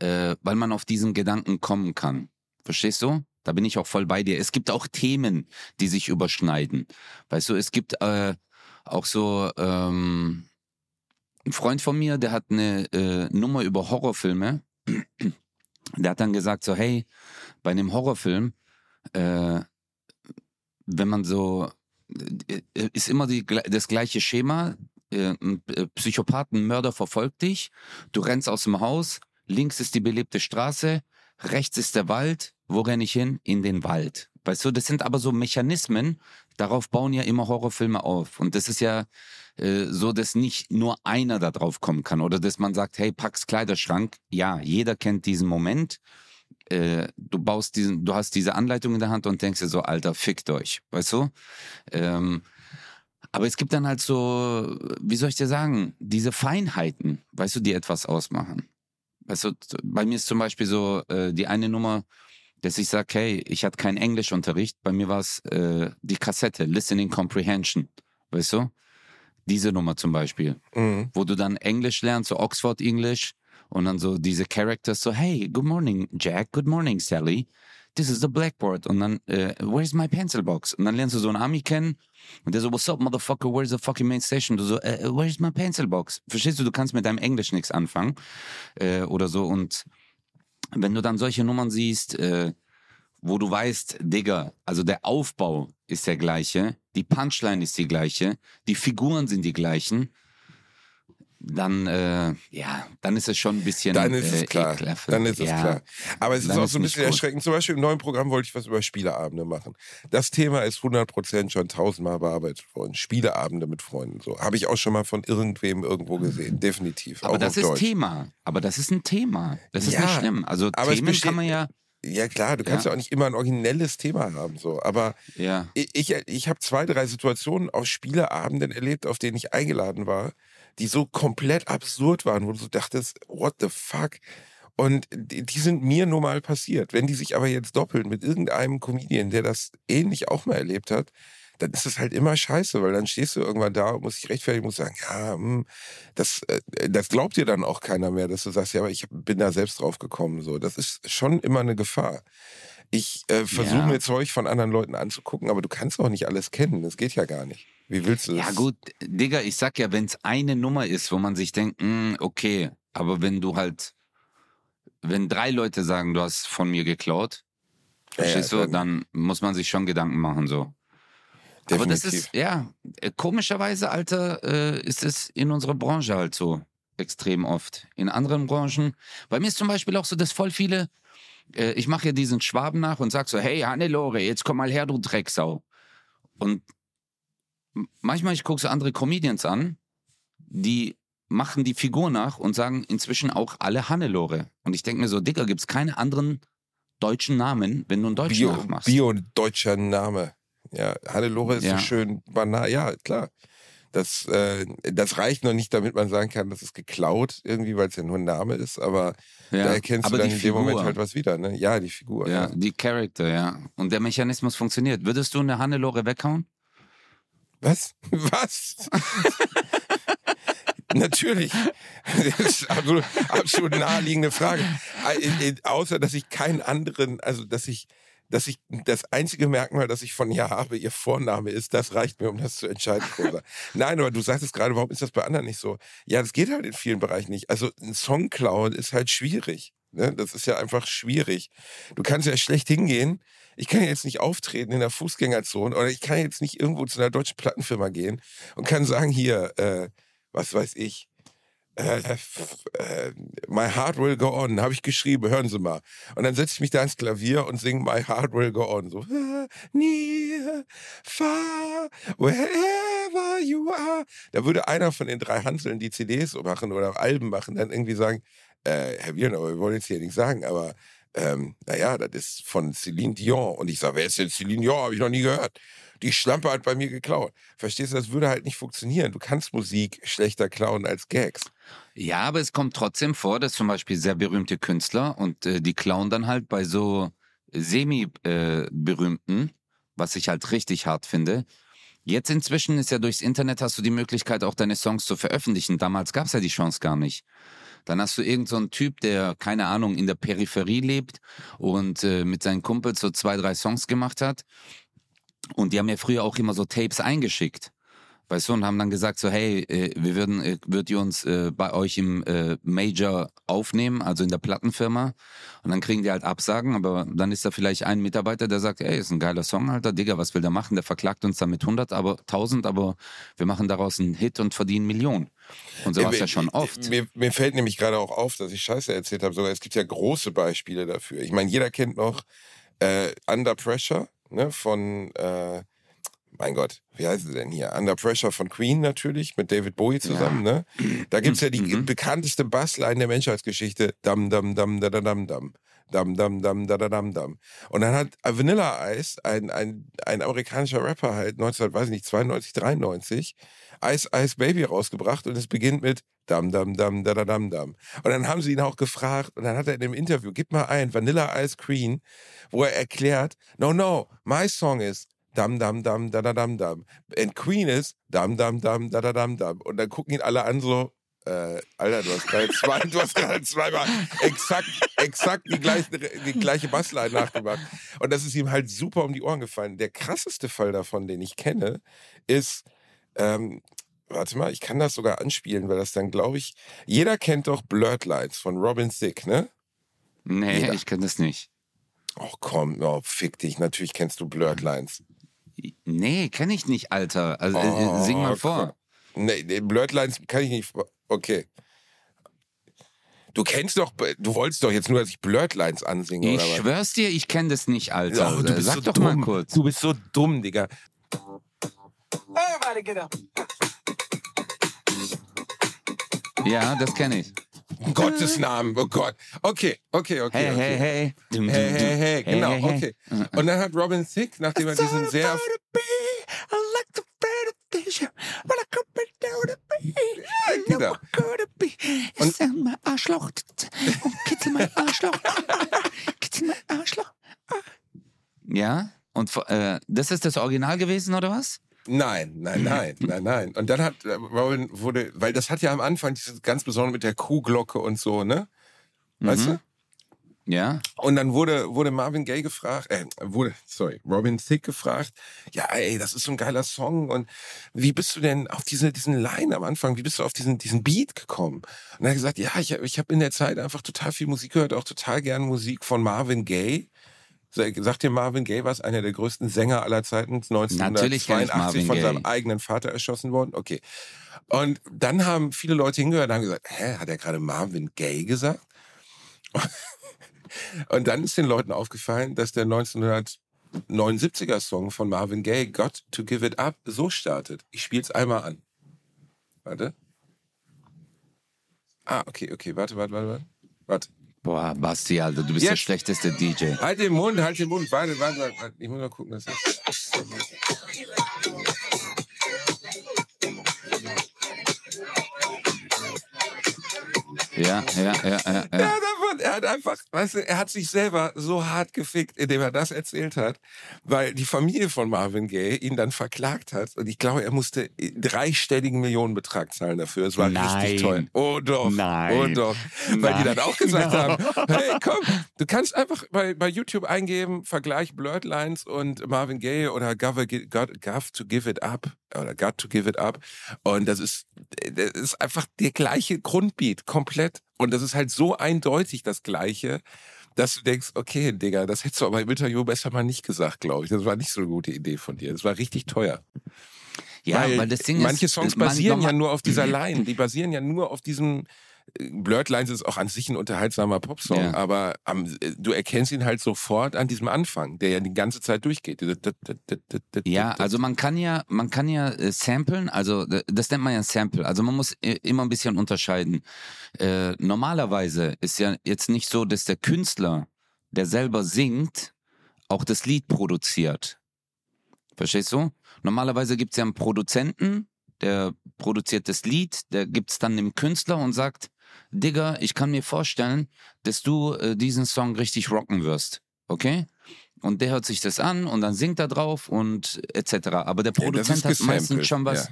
äh, weil man auf diesen Gedanken kommen kann. Verstehst du? Da bin ich auch voll bei dir. Es gibt auch Themen, die sich überschneiden. Weißt du, es gibt äh, auch so ähm, ein Freund von mir, der hat eine äh, Nummer über Horrorfilme. Der hat dann gesagt so, hey, bei einem Horrorfilm äh, wenn man so, äh, äh, ist immer die, das gleiche Schema. Äh, Ein äh, Psychopath, ein Mörder verfolgt dich. Du rennst aus dem Haus. Links ist die belebte Straße. Rechts ist der Wald. Wo renne ich hin? In den Wald. Weißt du, das sind aber so Mechanismen. Darauf bauen ja immer Horrorfilme auf. Und das ist ja äh, so, dass nicht nur einer da drauf kommen kann. Oder dass man sagt, hey, Pax Kleiderschrank. Ja, jeder kennt diesen Moment äh, du baust diesen, du hast diese Anleitung in der Hand und denkst dir so, Alter, fickt euch, weißt du? Ähm, aber es gibt dann halt so, wie soll ich dir sagen, diese Feinheiten, weißt du, die etwas ausmachen. Weißt du, bei mir ist zum Beispiel so äh, die eine Nummer, dass ich sage, hey, ich hatte keinen Englischunterricht, bei mir war es äh, die Kassette, Listening Comprehension, weißt du? Diese Nummer zum Beispiel Mhm. wo du dann Englisch lernst, so Oxford English und dann so diese Characters so, hey, good morning Jack, good morning Sally, this is the blackboard und dann, äh, where's my pencil box? Und dann lernst du so einen Ami kennen und der so, what's up motherfucker, where's the fucking main station? Du so, äh, where's my pencil box? Verstehst du, du kannst mit deinem Englisch nichts anfangen äh, oder so und wenn du dann solche Nummern siehst, äh, wo du weißt, Digga, also der Aufbau ist der gleiche, die Punchline ist die gleiche, die Figuren sind die gleichen, dann, äh, ja, dann ist es schon ein bisschen Dann ist äh, es klar. ekelhaft. Dann ist es ja. klar. Aber es ist dann auch ist so ein bisschen erschreckend. Zum Beispiel im neuen Programm wollte ich was über Spieleabende machen. Das Thema ist 100% schon tausendmal bearbeitet worden. Spieleabende mit Freunden. So habe ich auch schon mal von irgendwem irgendwo gesehen. Definitiv. Aber auch das ist Deutsch. Thema. Aber das ist ein Thema. Das ist Ja, nicht schlimm. Also Themen kann man ja, Ja klar, du kannst ja. Ja. auch nicht immer ein originelles Thema haben. So. Aber ja. ich, ich, ich habe zwei, drei Situationen auf Spieleabenden erlebt, auf denen ich eingeladen war, die so komplett absurd waren, wo du so dachtest, what the fuck? Und die, die sind mir nur mal passiert. Wenn die sich aber jetzt doppeln mit irgendeinem Comedian, der das ähnlich auch mal erlebt hat, dann ist es halt immer scheiße, weil dann stehst du irgendwann da und musst dich rechtfertigen, musst sagen, ja, hm, das, äh, das glaubt dir dann auch keiner mehr, dass du sagst, ja, aber ich bin da selbst drauf gekommen. So, das ist schon immer eine Gefahr. Ich äh, versuche Ja. mir Zeug von anderen Leuten anzugucken, aber du kannst auch nicht alles kennen. Das geht ja gar nicht. Wie willst du das? Ja gut, Digga, ich sag ja, wenn es eine Nummer ist, wo man sich denkt, hm, okay, aber wenn du halt, wenn drei Leute sagen, du hast von mir geklaut, Ja, ja, verstehst du, dann- dann muss man sich schon Gedanken machen so. Aber das Definitiv. ist, ja, äh, komischerweise, Alter, äh, ist es in unserer Branche halt so extrem oft. In anderen Branchen, bei mir ist zum Beispiel auch so, dass voll viele, äh, ich mache ja diesen Schwaben nach und sag so, hey Hannelore, jetzt komm mal her, du Drecksau. Und manchmal, ich gucke so andere Comedians an, die machen die Figur nach und sagen inzwischen auch alle Hannelore. Und ich denke mir so, Dicker, gibt's keine anderen deutschen Namen, wenn du einen Deutschen Bio, nachmachst. Bio deutscher Name. Ja, Hannelore ist Ja. so schön banal. Ja, klar. Das, äh, das reicht noch nicht, damit man sagen kann, das ist geklaut irgendwie, weil es ja nur ein Name ist, aber Ja. da erkennst Aber du dann in dem Moment Figur. halt was wieder. Ne? Ja, die Figur. Ja, Ja. die Charakter, ja. Und der Mechanismus funktioniert. Würdest du eine Hannelore weghauen? Was? Was? Natürlich. Das ist absolut, absolut naheliegende Frage. Äh, äh, Außer, dass ich keinen anderen, also dass ich, dass ich das einzige Merkmal, das ich von ihr habe, ihr Vorname ist, das reicht mir, um das zu entscheiden. Rosa. Nein, aber du sagtest gerade, warum ist das bei anderen nicht so? Ja, das geht halt in vielen Bereichen nicht. Also ein Song klauen ist halt schwierig. Ne? Das ist ja einfach schwierig. Du kannst ja schlecht hingehen. Ich kann jetzt nicht auftreten in der Fußgängerzone oder ich kann jetzt nicht irgendwo zu einer deutschen Plattenfirma gehen und kann sagen, hier, äh, was weiß ich, äh, äh, My Heart Will Go On, habe ich geschrieben, hören Sie mal. Und dann setze ich mich da ans Klavier und singe My Heart Will Go On. So, "Ah, near, far, wherever you are. Da würde einer von den drei Hanseln, die CDs machen oder Alben machen, dann irgendwie sagen, äh, Herr Wiener, wir wollen jetzt hier nichts sagen, aber ähm, naja, das ist von Celine Dion. Und ich sage, wer ist denn Celine Dion? Habe ich noch nie gehört. Die Schlampe hat bei mir geklaut. Verstehst du, das würde halt nicht funktionieren. Du kannst Musik schlechter klauen als Gags. Ja, aber es kommt trotzdem vor, dass zum Beispiel sehr berühmte Künstler und äh, die klauen dann halt bei so semi-berühmten, was ich halt richtig hart finde. Jetzt inzwischen ist ja durchs Internet hast du die Möglichkeit, auch deine Songs zu veröffentlichen. Damals gab es ja die Chance gar nicht. Dann hast du irgend so Typ, der, keine Ahnung, in der Peripherie lebt und äh, mit seinen Kumpels so zwei, drei Songs gemacht hat. Und die haben mir früher auch immer so Tapes eingeschickt. Weißt du, und haben dann gesagt so, hey, äh, wir würden, äh, würdet ihr uns äh, bei euch im äh, Major aufnehmen, also in der Plattenfirma. Und dann kriegen die halt Absagen, aber dann ist da vielleicht ein Mitarbeiter, der sagt, ey, ist ein geiler Song, Alter, Digga, was will der machen? Der verklagt uns dann mit 100, aber 1000, aber wir machen daraus einen Hit und verdienen Millionen. Und so war es ja schon oft. Mir, mir fällt nämlich gerade auch auf, dass ich Scheiße erzählt habe. Sogar es gibt ja große Beispiele dafür. Ich meine, jeder kennt noch äh, Under Pressure ne, von, äh, mein Gott, wie heißt sie denn hier? Under Pressure von Queen natürlich, mit David Bowie zusammen. Ne? Da gibt es ja die Mhm. bekannteste Bassline der Menschheitsgeschichte. Dam, dam, dam, da, da, dam, dam. Dam, dam, dam, da, da, dam, dam. Und dann hat Vanilla Ice, ein, ein, ein amerikanischer Rapper halt, 19, weiß ich nicht, 92, 93, Ice Ice Baby rausgebracht und es beginnt mit Dam, dam, dam, da, da, dam, dam. Und dann haben sie ihn auch gefragt und dann hat er in dem Interview, gib mal ein, Vanilla Ice Queen, wo er erklärt, no, no, my song is Dam, dam, dam, da, da, dam, dam. And Queen ist Dam, dam, dam, da, da, dam, dam. Und dann gucken ihn alle an so, äh, Alter, du hast gerade zwei, du hast gerade zweimal exakt, exakt die gleiche, die gleiche Bassline nachgemacht. Und das ist ihm halt super um die Ohren gefallen. Der krasseste Fall davon, den ich kenne, ist, ähm, warte mal, ich kann das sogar anspielen, weil das dann, glaube ich, jeder kennt doch Blurred Lines von Robin Thicke, ne? Nee, jeder. ich kann das nicht. Oh komm, oh, fick dich, natürlich kennst du Blurred Lines. Nee, kenne ich nicht, Alter. Also, äh, Oh, sing mal vor. Nee, nee, Blurred Lines kann ich nicht. Okay. Du kennst doch, du wolltest doch jetzt nur, dass ich Blurred Lines ansinge, Ich oder was? schwör's dir, ich kenne das nicht, Alter. Oh, du bist Sag so doch dumm. mal kurz. Du bist so dumm, Digga. Everybody get up. Ja, das kenne ich. Um Gottes Namen, oh Gott. Okay, okay, okay. Hey, okay. hey, hey. Hey, hey, hey, genau, hey, hey. okay. Und dann hat Robin Thicke, nachdem er diesen sehr. Genau. Und mal Arschloch. Und kitzel mein Arschloch. kitzel mein Arschloch. Ja? Und äh, das ist das Original gewesen, oder was? Nein, nein, nein, nein, nein. Und dann hat äh, Robin wurde, weil das hat ja am Anfang dieses ganz besondere mit der Kuhglocke und so, ne? Weißt Mhm. du? Ja. Und dann wurde, wurde Marvin Gaye gefragt, äh, wurde, sorry, Robin Thicke gefragt, ja, ey, das ist so ein geiler Song und wie bist du denn auf diese, diesen Line am Anfang, wie bist du auf diesen, diesen Beat gekommen? Und er hat gesagt, ja, ich, ich habe in der Zeit einfach total viel Musik gehört, auch total gern Musik von Marvin Gaye. Sagt dir Marvin Gaye was? Einer der größten Sänger aller Zeiten, Natürlich kenn ich 1982 Marvin von seinem Gaye. eigenen Vater erschossen worden. Okay. Und dann haben viele Leute hingehört und haben gesagt, hä, hat er gerade Marvin Gaye gesagt? Und dann ist den Leuten aufgefallen, dass der 1979er Song von Marvin Gaye, Got to Give It Up, so startet. Ich spiel's einmal an. Warte. Ah, okay, okay, warte, warte, warte, warte. Warte. Boah, Basti, Alter, du bist der Jetzt. schlechteste DJ. Halt den Mund, halt den Mund, warte, warte, warte. Ich muss mal gucken, was das ist. Ja, ja, ja, ja. Er ja. hat, einfach, er hat einfach, weißt du, er hat sich selber so hart gefickt, indem er das erzählt hat, weil die Familie von Marvin Gaye ihn dann verklagt hat. Und ich glaube, er musste dreistelligen Millionenbetrag zahlen dafür. Es war Nein. richtig toll. Oh doch. Nein. Oh doch. Weil die dann auch gesagt No. haben, hey, komm, du kannst einfach bei, bei YouTube eingeben, Vergleich Blurred Lines und Marvin Gaye oder Gov, Gov to Give It Up oder Got to Give It Up. Und das ist, das ist einfach der gleiche Grundbeat, komplett. Und das ist halt so eindeutig das Gleiche, dass du denkst, okay, Digga, das hättest du aber im Interview besser mal nicht gesagt, glaube ich. Das war nicht so eine gute Idee von dir. Das war richtig teuer. Ja, weil, das Ding manche ist, Songs man- basieren ja normal- nur auf dieser Line. Die basieren ja nur auf diesem. Blurred Lines ist auch an sich ein unterhaltsamer Popsong, Ja. aber am, äh, du erkennst ihn halt sofort an diesem Anfang, der ja die ganze Zeit durchgeht. Ja, also man kann ja, man kann ja äh, samplen, also das nennt man ja Sample. Also man muss äh, immer ein bisschen unterscheiden. Äh, normalerweise ist ja jetzt nicht so, dass der Künstler, der selber singt, auch das Lied produziert. Verstehst du? Normalerweise gibt's ja einen Produzenten, der produziert das Lied, der gibt's dann dem Künstler und sagt, Digga, ich kann mir vorstellen, dass du äh, diesen Song richtig rocken wirst. Okay? Und der hört sich das an und dann singt er drauf und etc. Aber der Ja, Produzent ist hat meistens schon was.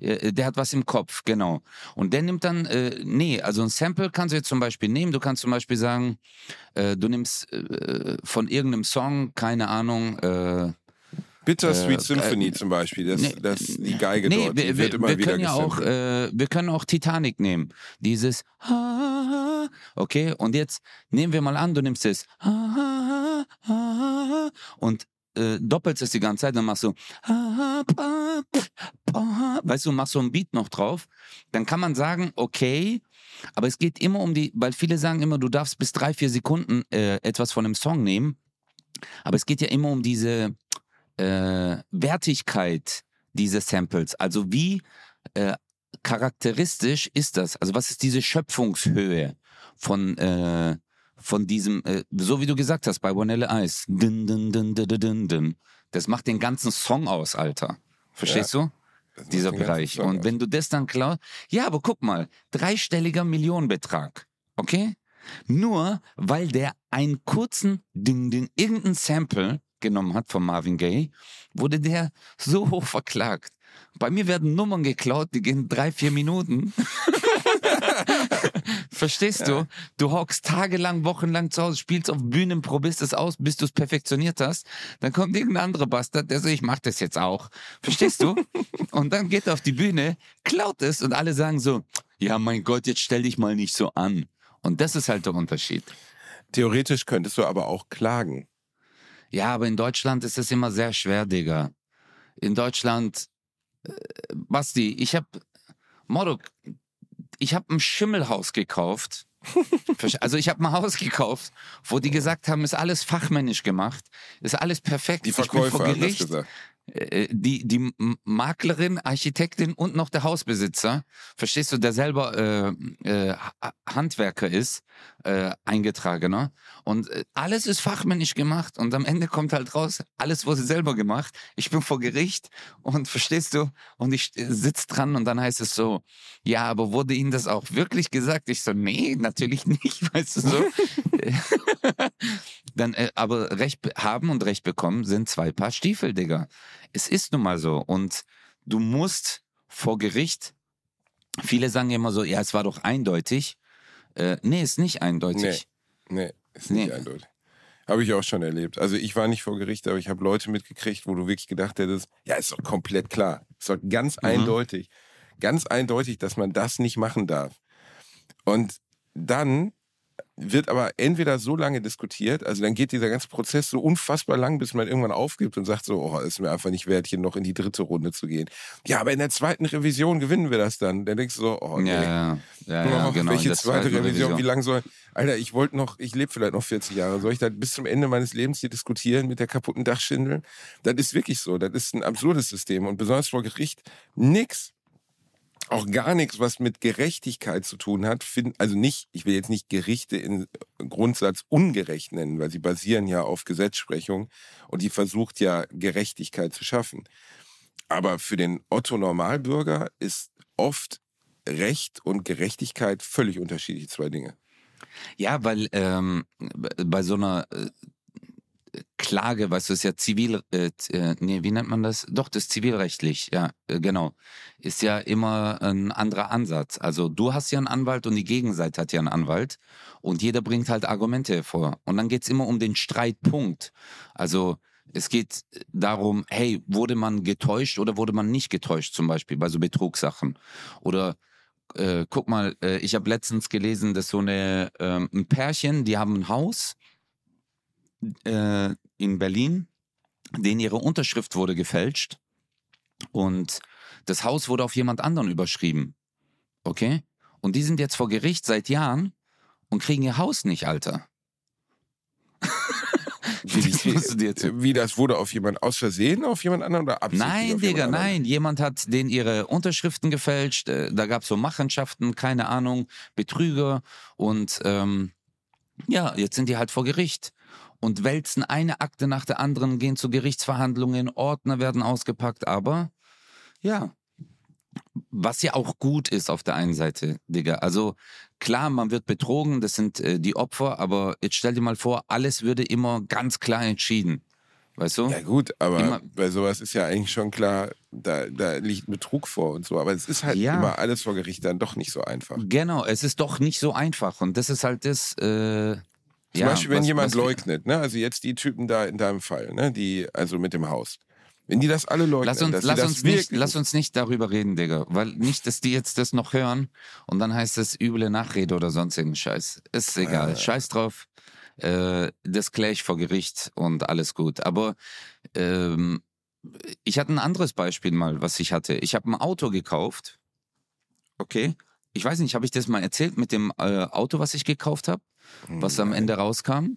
äh, Der hat was im Kopf, genau. Und der nimmt dann, äh, nee, also ein Sample kannst du jetzt zum Beispiel nehmen. Du kannst zum Beispiel sagen, äh, du nimmst äh, von irgendeinem Song, keine Ahnung, äh, Bitter Sweet äh, Symphony äh, zum Beispiel, das, nee, das, die Geige nee, dort, wir, wird wir, immer wir wieder können ja auch, äh, wir können auch Titanic nehmen. Dieses, okay, und jetzt nehmen wir mal an, du nimmst es. Und äh, doppelst es die ganze Zeit, dann machst du, weißt du, machst so ein Beat noch drauf, dann kann man sagen, okay, aber es geht immer um die, weil viele sagen immer, du darfst bis drei, vier Sekunden äh, etwas von einem Song nehmen, aber es geht ja immer um diese äh, Wertigkeit dieses Samples. Also wie äh, charakteristisch ist das? Also was ist diese Schöpfungshöhe von, äh, von diesem, äh, so wie du gesagt hast bei Vanilla Ice. Dun, dun, dun, dun, dun, dun. Das macht den ganzen Song aus, Alter. Verstehst du? Das Dieser Bereich. Und wenn du das dann klaust, ja, aber guck mal, dreistelliger Millionenbetrag, okay? Nur weil der einen kurzen Ding, Ding, irgendein Sample genommen hat von Marvin Gaye, wurde der so hoch verklagt. Bei mir werden Nummern geklaut, die gehen drei, vier Minuten. Verstehst du? Du hockst tagelang, wochenlang zu Hause, spielst auf Bühnen, probierst es aus, bis du es perfektioniert hast. Dann kommt irgendein anderer Bastard, der so, ich mach das jetzt auch. Verstehst du? Und dann geht er auf die Bühne, klaut es und alle sagen so, ja mein Gott, jetzt stell dich mal nicht so an. Und das ist halt der Unterschied. Theoretisch könntest du aber auch klagen. Ja, aber in Deutschland ist es immer sehr schwer, Digga. In Deutschland, äh, Basti, ich hab, Morok, ich hab ein Schimmelhaus gekauft. Also ich habe ein Haus gekauft, wo die gesagt haben, ist alles fachmännisch gemacht, ist alles perfekt. Die Verkäufer haben das gesagt. Äh, die, die M- Maklerin, Architektin und noch der Hausbesitzer, verstehst du, der selber äh, äh, Ha- Handwerker ist, äh, eingetragener. Und äh, alles ist fachmännisch gemacht und am Ende kommt halt raus, alles wurde selber gemacht. Ich bin vor Gericht und verstehst du, und ich äh, sitz dran und dann heißt es so, ja, aber wurde Ihnen das auch wirklich gesagt? Ich so, nee, natürlich nicht, weißt du so. dann, äh, aber Recht be- haben und Recht bekommen sind zwei Paar Stiefel, Digga. Es ist nun mal so. Und du musst vor Gericht, viele sagen immer so, ja, es war doch eindeutig. Äh, nee, ist nicht eindeutig. Nee, ist nicht Nee. eindeutig. Habe ich auch schon erlebt. Also ich war nicht vor Gericht, aber ich habe Leute mitgekriegt, wo du wirklich gedacht hättest, ja, ist doch komplett klar. Ist doch ganz Mhm. eindeutig. Ganz eindeutig, dass man das nicht machen darf. Und dann wird aber entweder so lange diskutiert, also dann geht dieser ganze Prozess so unfassbar lang, bis man irgendwann aufgibt und sagt so, oh, ist mir einfach nicht wert, hier noch in die dritte Runde zu gehen. Ja, aber in der zweiten Revision gewinnen wir das dann. Dann denkst du so, oh, nee. Ja, ja, ja, ja, Oh, genau. Welche zweite eine Revision? Wie lange soll. Alter, ich wollte noch, ich lebe vielleicht noch 40 Jahre. Soll ich da bis zum Ende meines Lebens hier diskutieren mit der kaputten Dachschindel? Das ist wirklich so. Das ist ein absurdes System. Und besonders vor Gericht nix. Auch gar nichts, was mit Gerechtigkeit zu tun hat. Also nicht, ich will jetzt nicht Gerichte im Grundsatz ungerecht nennen, weil sie basieren ja auf Gesetzesprechung und die versucht ja Gerechtigkeit zu schaffen. Aber für den Otto Normalbürger ist oft Recht und Gerechtigkeit völlig unterschiedliche zwei Dinge. Ja, weil ähm, bei so einer äh, Klage, weißt du, ist ja zivil, äh, äh, nee, wie nennt man das? Doch, das ist zivilrechtlich, ja, äh, genau. Ist ja immer ein anderer Ansatz. Also du hast ja einen Anwalt und die Gegenseite hat ja einen Anwalt und jeder bringt halt Argumente hervor. Und dann geht's immer um den Streitpunkt. Also es geht darum, hey, wurde man getäuscht oder wurde man nicht getäuscht, zum Beispiel bei so Betrugssachen. Oder äh, guck mal, äh, ich habe letztens gelesen, dass so eine, ähm, ein Pärchen, die haben ein Haus äh, in Berlin, denen ihre Unterschrift wurde gefälscht und das Haus wurde auf jemand anderen überschrieben. Okay? Und die sind jetzt vor Gericht seit Jahren und kriegen ihr Haus nicht, Alter. Wie, wie das wurde auf jemand aus Versehen auf jemand anderen oder absichtlich? Nein, Digga, jemand nein. Jemand hat denen ihre Unterschriften gefälscht. äh, Da gab es so Machenschaften, keine Ahnung, Betrüger. Und ähm, ja, jetzt sind die halt vor Gericht und wälzen eine Akte nach der anderen, gehen zu Gerichtsverhandlungen, Ordner werden ausgepackt. Aber ja, was ja auch gut ist auf der einen Seite, Digga. Also klar, man wird betrogen, das sind äh, die Opfer, aber jetzt stell dir mal vor, alles würde immer ganz klar entschieden. Weißt du? Ja gut, aber Immer- bei sowas ist ja eigentlich schon klar, da, da liegt Betrug vor und so. Aber es ist halt Ja. immer alles vor Gericht dann doch nicht so einfach. Genau, es ist doch nicht so einfach und das ist halt das. Äh, Zum ja, Beispiel, wenn was- jemand was leugnet, ne? also jetzt die Typen da in deinem Fall, ne? die, also mit dem Haus. Wenn die das alle leugnen, Lass uns, lass, das uns nicht, lass uns nicht darüber reden, Digga. Weil nicht, dass die jetzt das noch hören und dann heißt es üble Nachrede oder sonst irgendein Scheiß. Ist egal. Ja. Scheiß drauf. Äh, das kläre ich vor Gericht und alles gut. Aber ähm, ich hatte ein anderes Beispiel mal, was ich hatte. Ich habe ein Auto gekauft. Okay. Ich weiß nicht, habe ich das mal erzählt mit dem äh, Auto, was ich gekauft habe? Was am Ende rauskam?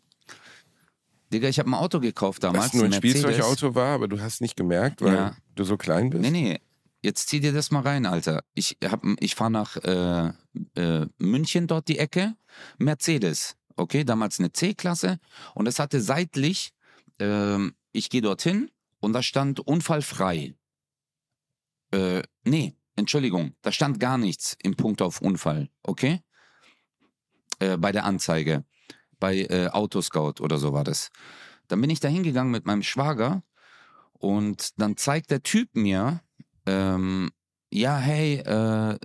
Digga, ich habe ein Auto gekauft damals. was nur ein Mercedes. Spielzeugauto war, aber du hast nicht gemerkt, weil Ja. du so klein bist. Nee, nee. Jetzt zieh dir das mal rein, Alter. Ich, hab, ich fahre nach äh, äh, München, dort die Ecke. Mercedes. Okay, damals eine C-Klasse. Und es hatte seitlich, ähm, ich gehe dorthin und da stand unfallfrei. Äh, nee, Entschuldigung, da stand gar nichts im Punkt auf Unfall. Okay? Äh, bei der Anzeige. Bei äh, Autoscout oder so war das. Dann bin ich da hingegangen mit meinem Schwager und dann zeigt der Typ mir, ähm, ja, hey, äh,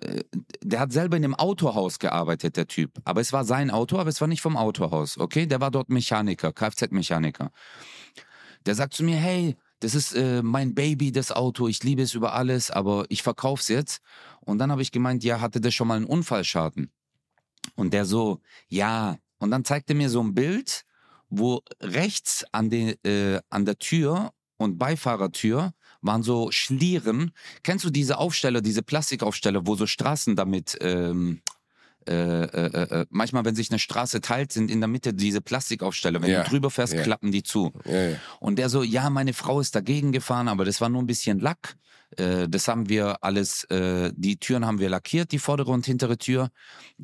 der hat selber in einem Autohaus gearbeitet, der Typ. Aber es war sein Auto, aber es war nicht vom Autohaus, okay? Der war dort Mechaniker, Kfz-Mechaniker. Der sagt zu mir, hey, das ist äh, mein Baby, das Auto, ich liebe es über alles, aber ich verkauf's jetzt. Und dann habe ich gemeint, ja, hatte der schon mal einen Unfallschaden? Und der so, ja. Und dann zeigte mir so ein Bild, wo rechts an, de, äh, an der Tür und Beifahrertür waren so Schlieren. Kennst du diese Aufsteller, diese Plastikaufsteller, wo so Straßen damit, ähm, äh, äh, äh, manchmal, wenn sich eine Straße teilt, sind in der Mitte diese Plastikaufsteller. Wenn Ja, du drüber fährst, ja. klappen die zu. Ja. Und der so, ja, meine Frau ist dagegen gefahren, aber das war nur ein bisschen Lack. Äh, das haben wir alles, äh, die Türen haben wir lackiert, die vordere und hintere Tür.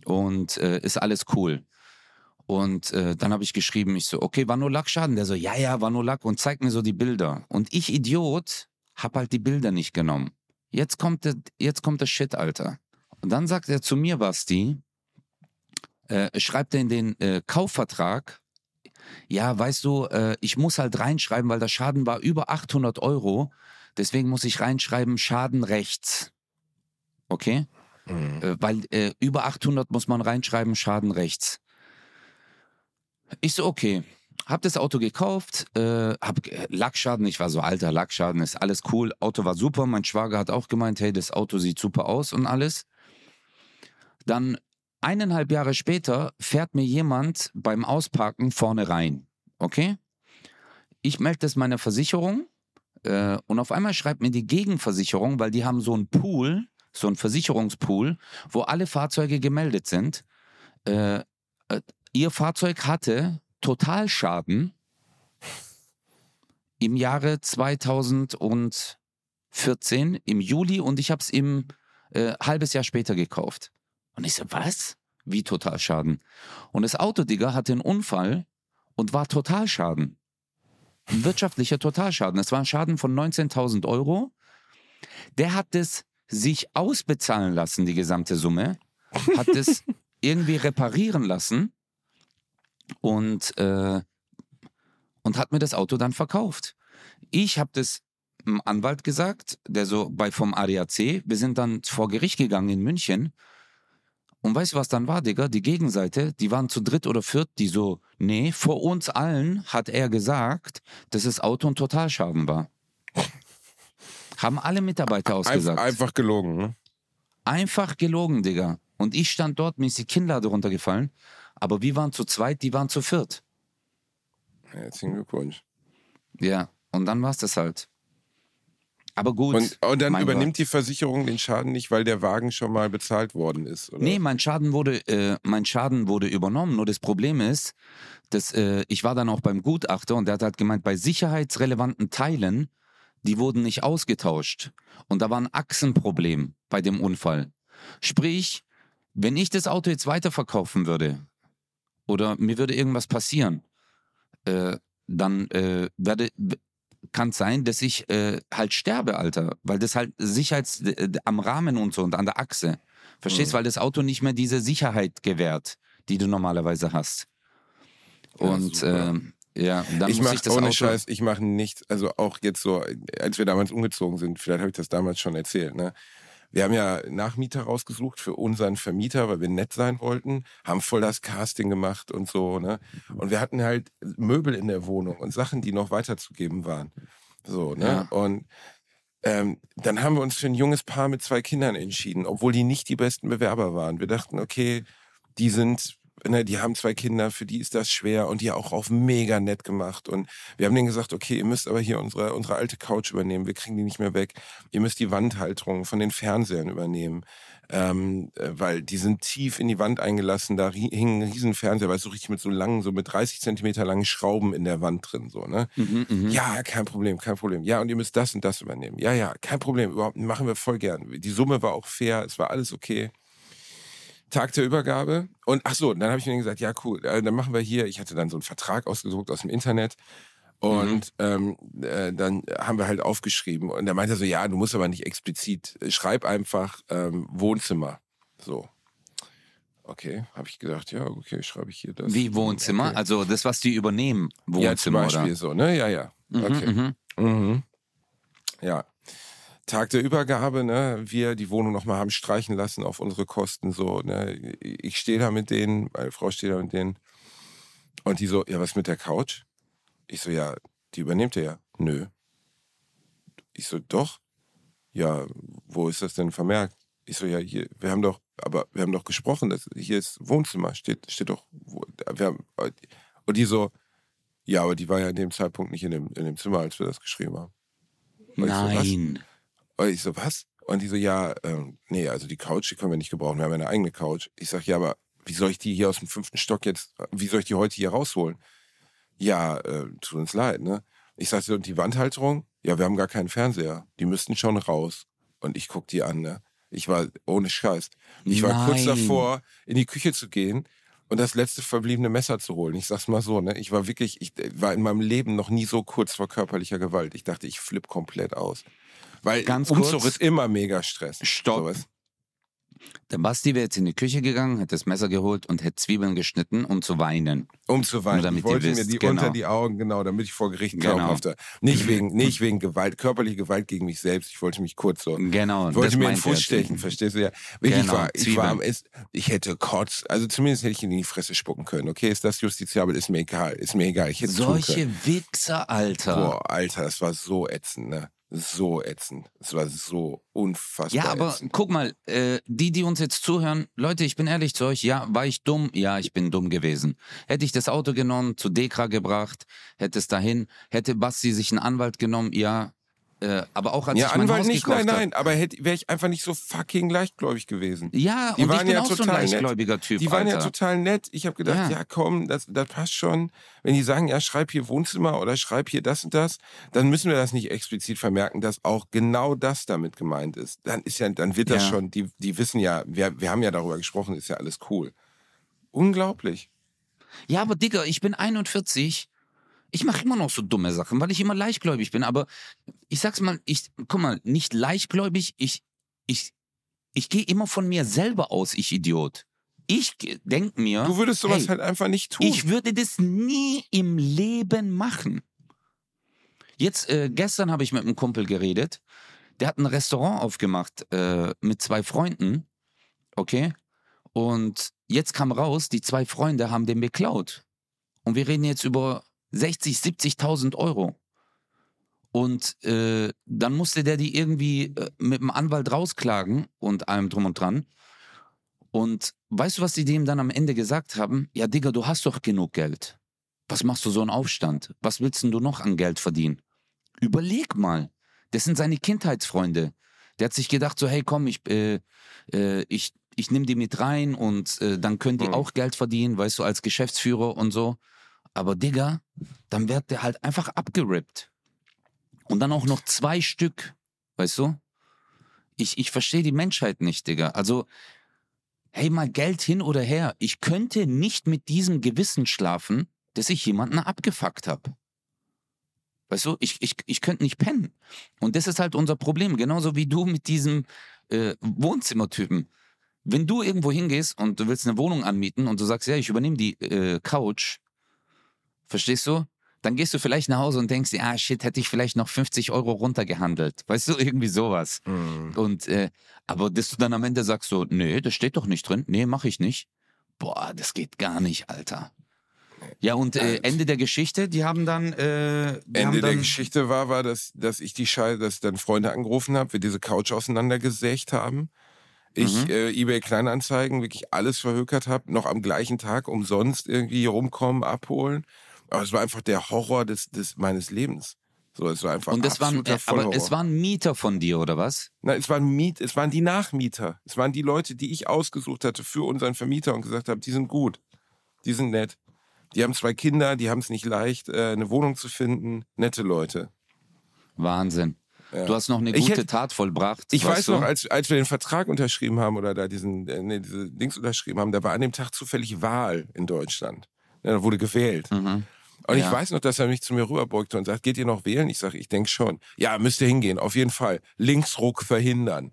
Und ist alles cool. Und äh, dann habe ich geschrieben, ich so, okay, war nur Lackschaden? Der so, ja, ja, war nur Lack und zeigt mir so die Bilder. Und ich, Idiot, hab halt die Bilder nicht genommen. Jetzt kommt der, jetzt kommt der Shit, Alter. Und dann sagt er zu mir, Basti, äh, schreibt er in den äh, Kaufvertrag, ja, weißt du, äh, ich muss halt reinschreiben, weil der Schaden war über 800 Euro. Deswegen muss ich reinschreiben, Schaden rechts. Okay? Mhm. Äh, weil äh, über 800 muss man reinschreiben, Schaden rechts. Ich so, okay. Hab das Auto gekauft, äh, hab Lackschaden, ich war so, alter, Lackschaden ist alles cool, Auto war super, mein Schwager hat auch gemeint, hey, das Auto sieht super aus und alles. Dann eineinhalb Jahre später fährt mir jemand beim Ausparken vorne rein, okay? Ich melde das meiner Versicherung äh, und auf einmal schreibt mir die Gegenversicherung, weil die haben so einen Pool, so einen Versicherungspool, wo alle Fahrzeuge gemeldet sind. Äh, äh, ihr Fahrzeug hatte Totalschaden im Jahre 2014 im Juli und ich habe es im äh, halbes Jahr später gekauft. Und ich so, was? Wie Totalschaden? Und das Auto, Digga, hatte einen Unfall und war Totalschaden. Ein wirtschaftlicher Totalschaden. Es war ein Schaden von 19.000 Euro. Der hat es sich ausbezahlen lassen, die gesamte Summe, hat es irgendwie reparieren lassen und, äh, und hat mir das Auto dann verkauft. Ich habe das einem Anwalt gesagt, der so bei vom ADAC, wir sind dann vor Gericht gegangen in München. Und weißt du, was dann war, Digga? Die Gegenseite, die waren zu dritt oder viert, die so, nee, vor uns allen hat er gesagt, dass das Auto ein Totalschaden war. Haben alle Mitarbeiter ausgesagt. Einfach, einfach gelogen. Ne? Einfach gelogen, Digga. Und ich stand dort, mir ist die Kinnlade runtergefallen. Aber wir waren zu zweit, die waren zu viert. Herzlichen Glückwunsch. Ja, und dann war es das halt. Aber gut. Und, und dann übernimmt Gott. die Versicherung den Schaden nicht, weil der Wagen schon mal bezahlt worden ist. Oder? Nee, mein Schaden wurde, äh, mein Schaden wurde übernommen. Nur das Problem ist, dass äh, ich war dann auch beim Gutachter und der hat halt gemeint, bei sicherheitsrelevanten Teilen, die wurden nicht ausgetauscht. Und da war ein Achsenproblem bei dem Unfall. Sprich, wenn ich das Auto jetzt weiterverkaufen würde oder mir würde irgendwas passieren, äh, dann äh, werde kann es sein, dass ich äh, halt sterbe, Alter, weil das halt Sicherheits äh, am Rahmen und so und an der Achse. Verstehst, Mhm. weil das Auto nicht mehr diese Sicherheit gewährt, die du normalerweise hast. Ja, Und ähm, ja, dann ich muss mache ich das ohne Auto. Scheiß, ich mache nichts, also auch jetzt so, als wir damals umgezogen sind, vielleicht habe ich das damals schon erzählt, ne? Wir haben ja Nachmieter rausgesucht für unseren Vermieter, weil wir nett sein wollten, haben voll das Casting gemacht und so, ne? Und wir hatten halt Möbel in der Wohnung und Sachen, die noch weiterzugeben waren. So, ne? Ja. Und ähm, dann haben wir uns für ein junges Paar mit zwei Kindern entschieden, obwohl die nicht die besten Bewerber waren. Wir dachten, okay, die sind, ne, die haben zwei Kinder, für die ist das schwer und die auch auf mega nett gemacht. Und wir haben denen gesagt, okay, ihr müsst aber hier unsere, unsere alte Couch übernehmen, wir kriegen die nicht mehr weg. Ihr müsst die Wandhalterung von den Fernsehern übernehmen. Ähm, äh, weil die sind tief in die Wand eingelassen, da hing ein riesen Fernseher, weil so richtig mit so langen, so mit 30 Zentimeter langen Schrauben in der Wand drin, so, ne? Mhm, mhm. Ja, kein Problem, kein Problem. Ja, und ihr müsst das und das übernehmen. Ja, ja, kein Problem, überhaupt machen wir voll gern. Die Summe war auch fair, es war alles okay. Tag der Übergabe und ach so, dann habe ich mir gesagt, ja cool, äh, dann machen wir hier. Ich hatte dann so einen Vertrag ausgesucht aus dem Internet und ähm, äh, dann haben wir halt aufgeschrieben und er meinte so, ja, du musst aber nicht explizit, äh, schreib einfach ähm, Wohnzimmer. So. Okay, habe ich gedacht, ja, okay, schreibe ich hier das. Wie Wohnzimmer? Okay. Also das, was die übernehmen, ja, zum Wohnzimmer, Beispiel oder? so, ne? Ja, ja. Mhm, Okay. mhm. Mhm. Ja. Tag der Übergabe, ne, wir die Wohnung nochmal haben streichen lassen auf unsere Kosten, so, ne. Ich stehe da mit denen, meine Frau steht da mit denen. Und die so, ja, was mit der Couch? Ich so, ja, die übernehmt ihr ja. Nö. Ich so, doch. Ja, wo ist das denn vermerkt? Ich so, ja, hier, wir haben doch, aber wir haben doch gesprochen, das, hier ist Wohnzimmer, steht, steht doch, wo, wir haben, und die so, ja, aber die war ja in dem Zeitpunkt nicht in dem, in dem Zimmer, als wir das geschrieben haben. Ich so? Nein. Und ich so, was? Und die so, ja, ähm, nee, also die Couch, die können wir nicht gebrauchen. Wir haben eine eigene Couch. Ich sag, ja, aber wie soll ich die hier aus dem fünften Stock jetzt, wie soll ich die heute hier rausholen? Ja, äh, tut uns leid, ne? Ich sagte, und die Wandhalterung? Ja, wir haben gar keinen Fernseher. Die müssten schon raus. Und ich guck die an, ne? Ich war ohne Scheiß. Ich war kurz davor, in die Küche zu gehen und das letzte verbliebene Messer zu holen. Ich sag's mal so, ne? Ich war wirklich, ich war in meinem Leben noch nie so kurz vor körperlicher Gewalt. Ich dachte, ich flipp komplett aus. Weil Ganz Umzug kurz. ist immer mega Stress. Stopp. Sowas. Der Basti wäre jetzt in die Küche gegangen, hätte das Messer geholt und hätte Zwiebeln geschnitten, um zu weinen. Um zu weinen. Nur damit ich wollte ihr mir wisst, die genau. unter die Augen, genau, damit ich vor Gericht Genau. glaubhafter. Nicht wegen, nicht wegen Gewalt, körperliche Gewalt gegen mich selbst. Ich wollte mich kurz so. Genau. Ich wollte mir den. Fuß stechen, verstehst du ja? Genau, ich war, ich war am Ess, ich hätte Kotz, also zumindest hätte ich ihn in die Fresse spucken können. Okay, ist das justiziabel? Ist mir egal, ist mir egal. Ich hätte. Solche Wichser, Alter. Boah, Alter, das war so ätzend, ne? So ätzend. Es war so unfassbar Ja, aber ätzend. guck mal, äh, die, die uns jetzt zuhören, Leute, ich bin ehrlich zu euch, ja, war ich dumm? Ja, ich bin dumm gewesen. Hätte ich das Auto genommen, zu Dekra gebracht, hätte es dahin, hätte Basti sich einen Anwalt genommen, ja, äh, aber auch als Ja, ich mein Anwalt Haus nicht, gekauft nein, nein, aber wäre ich einfach nicht so fucking leichtgläubig gewesen. Ja, Die und ich waren bin ja auch so ein total leichtgläubiger Typ, Die waren Alter. ja total nett. Ich habe gedacht, Ja. ja, komm, das, das passt schon. Wenn die sagen, ja, schreib hier Wohnzimmer oder schreib hier das und das, dann müssen wir das nicht explizit vermerken, dass auch genau das damit gemeint ist. Dann ist ja, dann wird das Ja. schon, die, die wissen ja, wir, wir haben ja darüber gesprochen, ist ja alles cool. Unglaublich. Ja, aber Digga, ich bin 41. Ich mache immer noch so dumme Sachen, weil ich immer leichtgläubig bin. Aber ich sag's mal, ich, guck mal, nicht leichtgläubig, ich, ich, ich gehe immer von mir selber aus, ich Idiot. Ich denke mir. Du würdest sowas hey, halt einfach nicht tun. Ich würde das nie im Leben machen. Jetzt, äh, gestern habe ich mit einem Kumpel geredet. Der hat ein Restaurant aufgemacht äh, mit zwei Freunden. Okay. Und jetzt kam raus, die zwei Freunde haben den beklaut. Und wir reden jetzt über 60, 70.000 Euro. Und äh, dann musste der die irgendwie äh, mit dem Anwalt rausklagen und allem drum und dran. Und weißt du, was die dem dann am Ende gesagt haben? Ja, Digga, du hast doch genug Geld. Was machst du so einen Aufstand? Was willst denn du noch an Geld verdienen? Überleg mal. Das sind seine Kindheitsfreunde. Der hat sich gedacht, so, hey, komm, ich, äh, äh, ich, ich nehme die mit rein und äh, dann können die mhm. auch Geld verdienen, weißt du, als Geschäftsführer und so. Aber Digga, dann wird der halt einfach abgerippt. Und dann auch noch zwei Stück, weißt du? Ich, ich verstehe die Menschheit nicht, Digga. Also, hey, mal Geld hin oder her. Ich könnte nicht mit diesem Gewissen schlafen, dass ich jemanden abgefuckt habe. Weißt du, ich, ich, ich könnte nicht pennen. Und das ist halt unser Problem. Genauso wie du mit diesem äh, Wohnzimmertypen. Wenn du irgendwo hingehst und du willst eine Wohnung anmieten und du sagst, ja, ich übernehme die äh, Couch, verstehst du? Dann gehst du vielleicht nach Hause und denkst, ah shit, hätte ich vielleicht noch 50 Euro runtergehandelt. Weißt du, irgendwie sowas. Mhm. Und äh, aber dass du dann am Ende sagst so, nee, das steht doch nicht drin. Nee, mach ich nicht. Boah, das geht gar nicht, Alter. Ja, und äh, Ende der Geschichte, die haben dann. Äh, die Ende haben dann der Geschichte war, war, dass, dass ich die Scheiße, dass dann Freunde angerufen habe, wir diese Couch auseinandergesägt haben. Ich mhm. äh, eBay Kleinanzeigen wirklich alles verhökert habe, noch am gleichen Tag umsonst irgendwie rumkommen, abholen. Aber es war einfach der Horror des, des meines Lebens. So, es war einfach Und das waren, äh, aber es waren Mieter von dir, oder was? Nein, es waren Miet, es waren die Nachmieter. Es waren die Leute, die ich ausgesucht hatte für unseren Vermieter und gesagt habe, die sind gut. Die sind nett. Die haben zwei Kinder, die haben es nicht leicht, äh, eine Wohnung zu finden. Nette Leute. Wahnsinn. Ja. Du hast noch eine gute hätte, Tat vollbracht. Ich weiß du? noch, als, als wir den Vertrag unterschrieben haben oder da diesen, äh, nee, diese Dings unterschrieben haben, da war an dem Tag zufällig Wahl in Deutschland. Ja, da wurde gewählt. Mhm. Und ja. ich weiß noch, dass er mich zu mir rüberbeugte und sagt, geht ihr noch wählen? Ich sage, ich denke schon. Ja, müsst ihr hingehen, auf jeden Fall. Linksruck verhindern.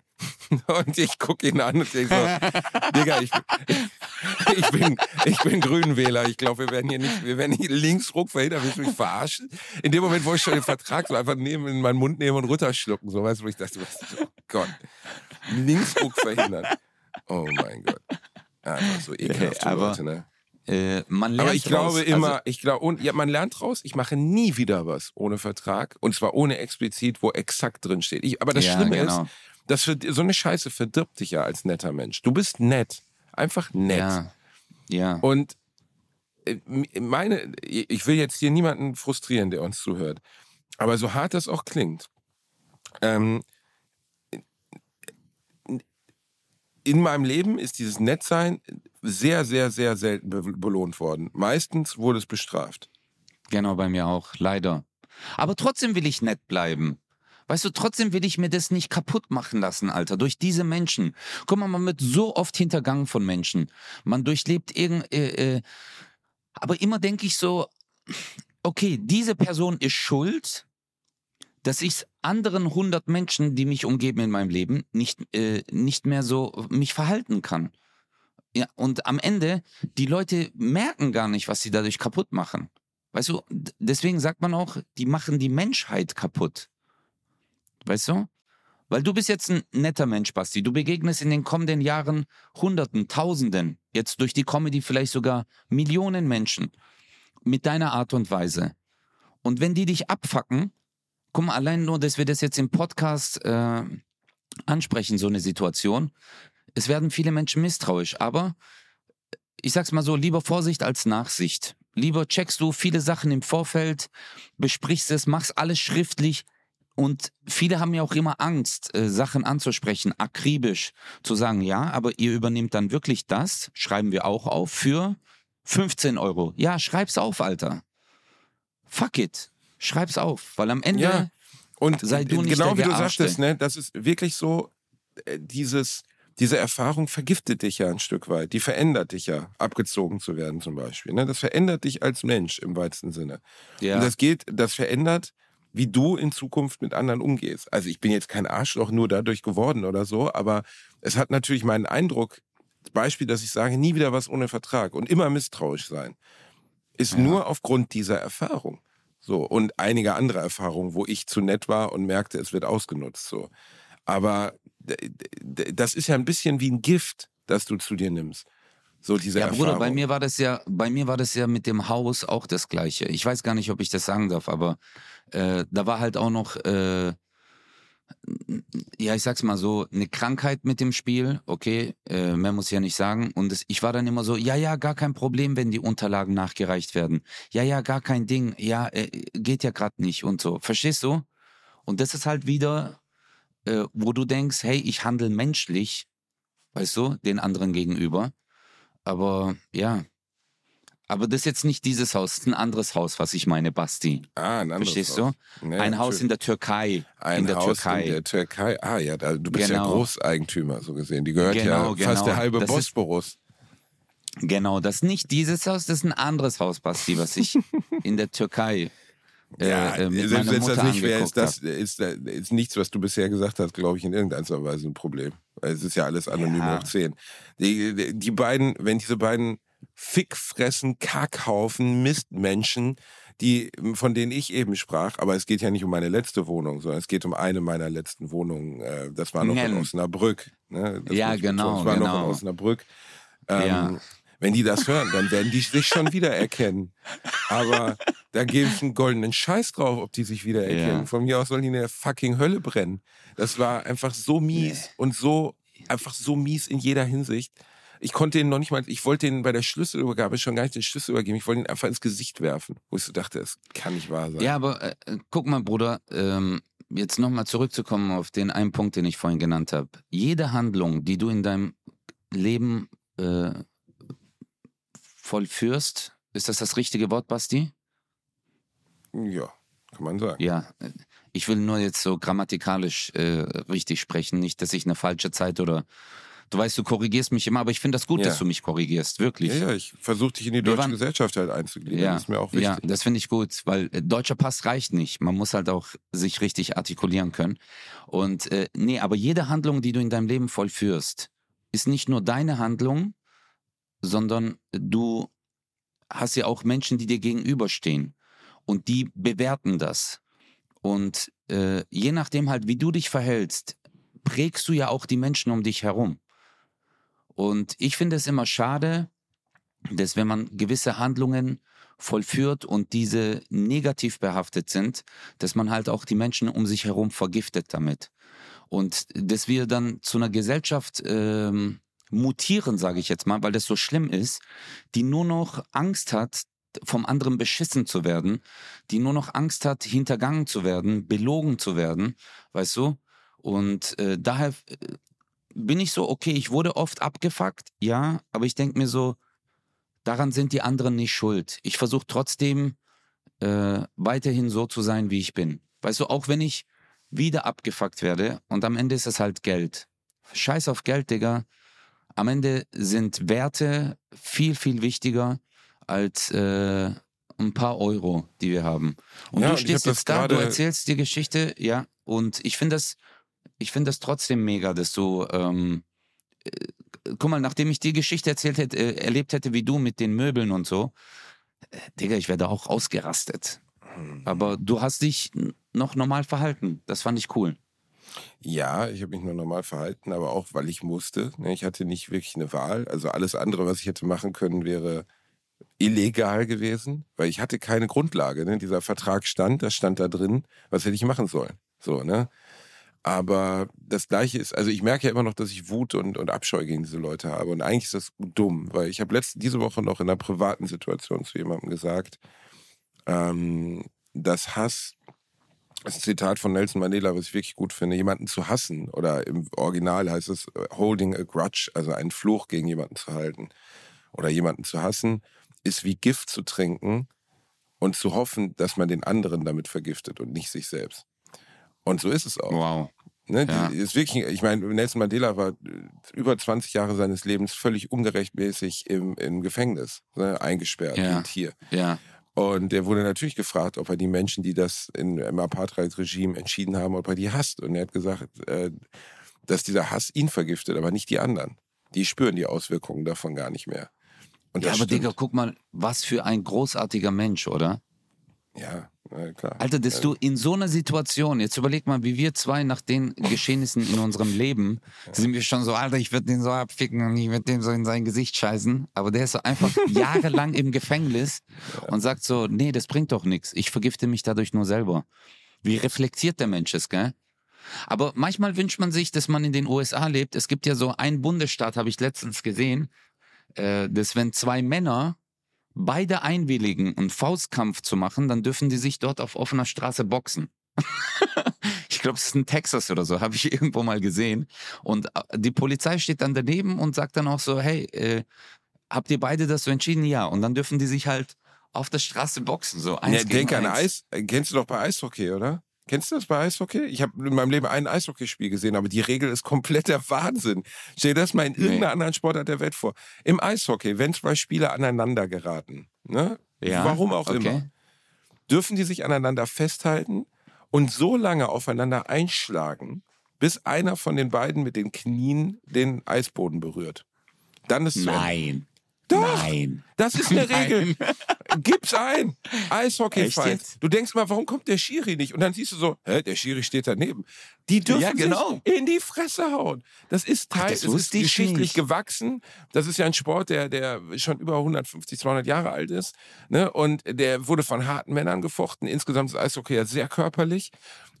Und ich gucke ihn an und denke so, Digga, ich, ich, bin, ich bin Grünwähler. Ich glaube, wir werden hier nicht, wir werden hier Linksruck verhindern. Willst du mich verarschen? In dem Moment, wo ich schon den Vertrag so einfach neben, in meinen Mund nehmen und runterschlucken, so weißt du, wo ich dachte, oh Gott, Linksruck verhindern. Oh mein Gott. Einfach so ekelhaft, aber, Leute, ne? Äh, man lernt Aber ich glaube raus, immer, also ich glaube, und ja, man lernt raus, ich mache nie wieder was ohne Vertrag. Und zwar ohne explizit, wo exakt drin steht. Ich, aber das ja, Schlimme genau. ist, das für, so eine Scheiße verdirbt dich ja als netter Mensch. Du bist nett. Einfach nett. Ja. ja. Und äh, meine, ich will jetzt hier niemanden frustrieren, der uns zuhört. Aber so hart das auch klingt, ähm, in meinem Leben ist dieses Nettsein sehr, sehr, sehr selten belohnt worden. Meistens wurde es bestraft. Genau, bei mir auch, leider. Aber trotzdem will ich nett bleiben. Weißt du, trotzdem will ich mir das nicht kaputt machen lassen, Alter, durch diese Menschen. Guck mal, man wird so oft hintergangen von Menschen. Man durchlebt irgend, äh, äh, aber immer denke ich so, okay, diese Person ist schuld, dass ich anderen 100 Menschen, die mich umgeben in meinem Leben, nicht, äh, nicht mehr so mich verhalten kann. Ja, und am Ende, die Leute merken gar nicht, was sie dadurch kaputt machen. Weißt du, deswegen sagt man auch, die machen die Menschheit kaputt. Weißt du? Weil du bist jetzt ein netter Mensch, Basti. Du begegnest in den kommenden Jahren Hunderten, Tausenden, jetzt durch die Comedy vielleicht sogar Millionen Menschen mit deiner Art und Weise. Und wenn die dich abfacken, guck mal, allein nur, dass wir das jetzt im Podcast äh, ansprechen, so eine Situation, es werden viele Menschen misstrauisch, aber ich sag's mal so, lieber Vorsicht als Nachsicht. Lieber checkst du viele Sachen im Vorfeld, besprichst es, machst alles schriftlich, und viele haben ja auch immer Angst, äh, Sachen anzusprechen, akribisch zu sagen, ja, aber ihr übernehmt dann wirklich das, schreiben wir auch auf, für 15 Euro. Ja, schreib's auf, Alter. Fuck it. Schreib's auf, weil am Ende ja. und sei du nicht genau wie du sagtest, ne, das ist wirklich so äh, dieses diese Erfahrung vergiftet dich ja ein Stück weit. Die verändert dich ja, abgezogen zu werden zum Beispiel. Ne? Das verändert dich als Mensch im weitesten Sinne. Ja. Und das geht, das verändert wie du in Zukunft mit anderen umgehst. Also ich bin jetzt kein Arschloch nur dadurch geworden oder so, aber es hat natürlich meinen Eindruck, Beispiel, dass ich sage, nie wieder was ohne Vertrag und immer misstrauisch sein, ist Ja. nur aufgrund dieser Erfahrung. So, und einiger anderer Erfahrungen, wo ich zu nett war und merkte, es wird ausgenutzt. So. Aber das ist ja ein bisschen wie ein Gift, das du zu dir nimmst. So diese Ja, Erfahrung. Bruder, bei mir war das ja, bei mir war das ja mit dem Haus auch das Gleiche. Ich weiß gar nicht, ob ich das sagen darf, aber äh, da war halt auch noch, äh, ja, ich sag's mal so, eine Krankheit mit dem Spiel. Okay, äh, mehr muss ich ja nicht sagen. Und es, ich war dann immer so, ja, ja, gar kein Problem, wenn die Unterlagen nachgereicht werden. Ja, ja, gar kein Ding. Ja, äh, geht ja gerade nicht und so. Verstehst du? Und das ist halt wieder, äh, wo du denkst, hey, ich handle menschlich, weißt du, den anderen gegenüber. Aber ja. Aber das ist jetzt nicht dieses Haus, das ist ein anderes Haus, was ich meine, Basti. ah, ein anderes Verstehst Haus. du? Ja, ein Haus in der Türkei. Ein in der Haus Türkei. in der Türkei. Ah ja, da, du bist ja Genau. Großeigentümer, so gesehen. Die gehört Genau, ja fast genau. der halbe Das ist- Bosporus. Genau, das ist nicht dieses Haus, das ist ein anderes Haus, Basti, was ich in der Türkei äh, ja, äh, selbst wenn das nicht wäre, ist das ist, ist nichts, was du bisher gesagt hast, glaube ich, in irgendeiner Weise ein Problem. Es ist ja alles anonym Ja. hoch 10. Die, die, die beiden, wenn diese beiden Fickfressen, Kackhaufen, Mistmenschen, die, von denen ich eben sprach, aber es geht ja nicht um meine letzte Wohnung, sondern es geht um eine meiner letzten Wohnungen. äh, Das war noch in. Osnabrück. Ne? Ja, genau. Das war noch genau. in Osnabrück. Ähm, Ja. Wenn die das hören, dann werden die sich schon wiedererkennen. Aber da gebe ich einen goldenen Scheiß drauf, ob die sich wiedererkennen. Ja. Von mir aus sollen die in der fucking Hölle brennen. Das war einfach so mies und so, einfach so mies in jeder Hinsicht. Ich konnte ihnen noch nicht mal, ich wollte ihnen bei der Schlüsselübergabe schon gar nicht den Schlüssel übergeben. Ich wollte ihn einfach ins Gesicht werfen. Wo ich so dachte, es kann nicht wahr sein. Ja, aber äh, äh, guck mal, Bruder, ähm, jetzt nochmal zurückzukommen auf den einen Punkt, den ich vorhin genannt habe. Jede Handlung, die du in deinem Leben äh, vollführst, ist das das richtige Wort, Basti? Ja, kann man sagen. Ja, äh, ich will nur jetzt so grammatikalisch äh, richtig sprechen, nicht, dass ich eine falsche Zeit oder du weißt, du korrigierst mich immer, aber ich finde das gut, Ja. dass du mich korrigierst, wirklich. Ja, ja, ich versuche dich in die deutsche waren- Gesellschaft halt einzugliedern. Ja, Das ist mir auch ja, wichtig. das finde ich gut, weil äh, deutscher Pass reicht nicht. Man muss halt auch sich richtig artikulieren können. Und äh, nee, aber jede Handlung, die du in deinem Leben vollführst, ist nicht nur deine Handlung, sondern du hast ja auch Menschen, die dir gegenüberstehen und die bewerten das. Und äh, je nachdem halt, wie du dich verhältst, prägst du ja auch die Menschen um dich herum. Und ich finde es immer schade, dass wenn man gewisse Handlungen vollführt und diese negativ behaftet sind, dass man halt auch die Menschen um sich herum vergiftet damit. Und dass wir dann zu einer Gesellschaft ähm, mutieren, sage ich jetzt mal, weil das so schlimm ist, die nur noch Angst hat, vom anderen beschissen zu werden, die nur noch Angst hat, hintergangen zu werden, belogen zu werden, weißt du? Und äh, daher äh, bin ich so, okay, ich wurde oft abgefuckt, ja, aber ich denke mir so, daran sind die anderen nicht schuld. Ich versuche trotzdem äh, weiterhin so zu sein, wie ich bin. Weißt du, auch wenn ich wieder abgefuckt werde und am Ende ist es halt Geld. Scheiß auf Geld, Digga. Am Ende sind Werte viel, viel wichtiger als äh, ein paar Euro, die wir haben. Und Ja, du stehst jetzt da, du erzählst die Geschichte, ja, und ich finde das, ich finde das trotzdem mega, dass du, ähm, äh, guck mal, nachdem ich die Geschichte erzählt hätte, äh, erlebt hätte wie du mit den Möbeln und so, äh, Digga, ich wäre auch ausgerastet. Hm. Aber du hast dich noch normal verhalten. Das fand ich cool. Ja, ich habe mich nur normal verhalten, aber auch, weil ich musste. ne, Ich hatte nicht wirklich eine Wahl. Also alles andere, was ich hätte machen können, wäre illegal gewesen, weil ich hatte keine Grundlage. Ne? Dieser Vertrag stand, das stand da drin. Was hätte ich machen sollen? So, ne? Aber das Gleiche ist, also ich merke ja immer noch, dass ich Wut und, und Abscheu gegen diese Leute habe. Und eigentlich ist das dumm, weil ich habe letzte diese Woche noch in einer privaten Situation zu jemandem gesagt, ähm, dass Hass das ist ein Zitat von Nelson Mandela, was ich wirklich gut finde, jemanden zu hassen oder im Original heißt es äh, holding a grudge, also einen Fluch gegen jemanden zu halten oder jemanden zu hassen, ist wie Gift zu trinken und zu hoffen, dass man den anderen damit vergiftet und nicht sich selbst. Und so ist es auch. Wow. Ne? Ja. Ist wirklich, ich meine, Nelson Mandela war äh, über 20 Jahre seines Lebens völlig ungerechtmäßig im, im Gefängnis, ne? eingesperrt, Ja. ein Tier. Ja. Und der wurde natürlich gefragt, ob er die Menschen, die das in, im Apartheid-Regime entschieden haben, ob er die hasst. Und er hat gesagt, äh, dass dieser Hass ihn vergiftet, aber nicht die anderen. Die spüren die Auswirkungen davon gar nicht mehr. Und Ja, aber stimmt. Digga, guck mal, was für ein großartiger Mensch, oder? Ja, klar. Alter, dass du in so einer Situation, jetzt überleg mal, wie wir zwei nach den Geschehnissen in unserem Leben, sind wir schon so, Alter, ich würde den so abficken und ich würde dem so in sein Gesicht scheißen. Aber der ist so einfach jahrelang im Gefängnis und sagt so, nee, das bringt doch nichts. Ich vergifte mich dadurch nur selber. Wie reflektiert der Mensch ist, gell? Aber manchmal wünscht man sich, dass man in den USA lebt. Es gibt ja so einen Bundesstaat, habe ich letztens gesehen, äh, dass wenn zwei Männer beide einwilligen, einen Faustkampf zu machen, dann dürfen die sich dort auf offener Straße boxen. ich glaube, es ist in Texas oder so, habe ich irgendwo mal gesehen. Und äh, die Polizei steht dann daneben und sagt dann auch so, hey, äh, habt ihr beide das so entschieden? Ja. Und dann dürfen die sich halt auf der Straße boxen, so eins Ja, gegen denk an eins. Eis. äh, Kennst du doch bei Eishockey, oder? Kennst du das bei Eishockey? Ich habe in meinem Leben ein Eishockeyspiel gesehen, aber die Regel ist kompletter Wahnsinn. Stell dir das mal in irgendeiner anderen Sportart der Welt vor. Im Eishockey, wenn zwei Spieler aneinander geraten, ne? Ja, warum auch okay. immer, dürfen die sich aneinander festhalten und so lange aufeinander einschlagen, bis einer von den beiden mit den Knien den Eisboden berührt. Dann ist es. Nein. Doch. Nein. Das ist eine Regel. Gib's ein. Eishockey-Fight. Du denkst mal, warum kommt der Schiri nicht? Und dann siehst du so, hä, der Schiri steht daneben. Die dürfen Ja, genau. sich in die Fresse hauen. Das ist Ach, Teil, das es ist geschichtlich nicht. gewachsen. Das ist ja ein Sport, der, der schon über 150, 200 Jahre alt ist. Ne? Und der wurde von harten Männern gefochten. Insgesamt ist Eishockey ja sehr körperlich.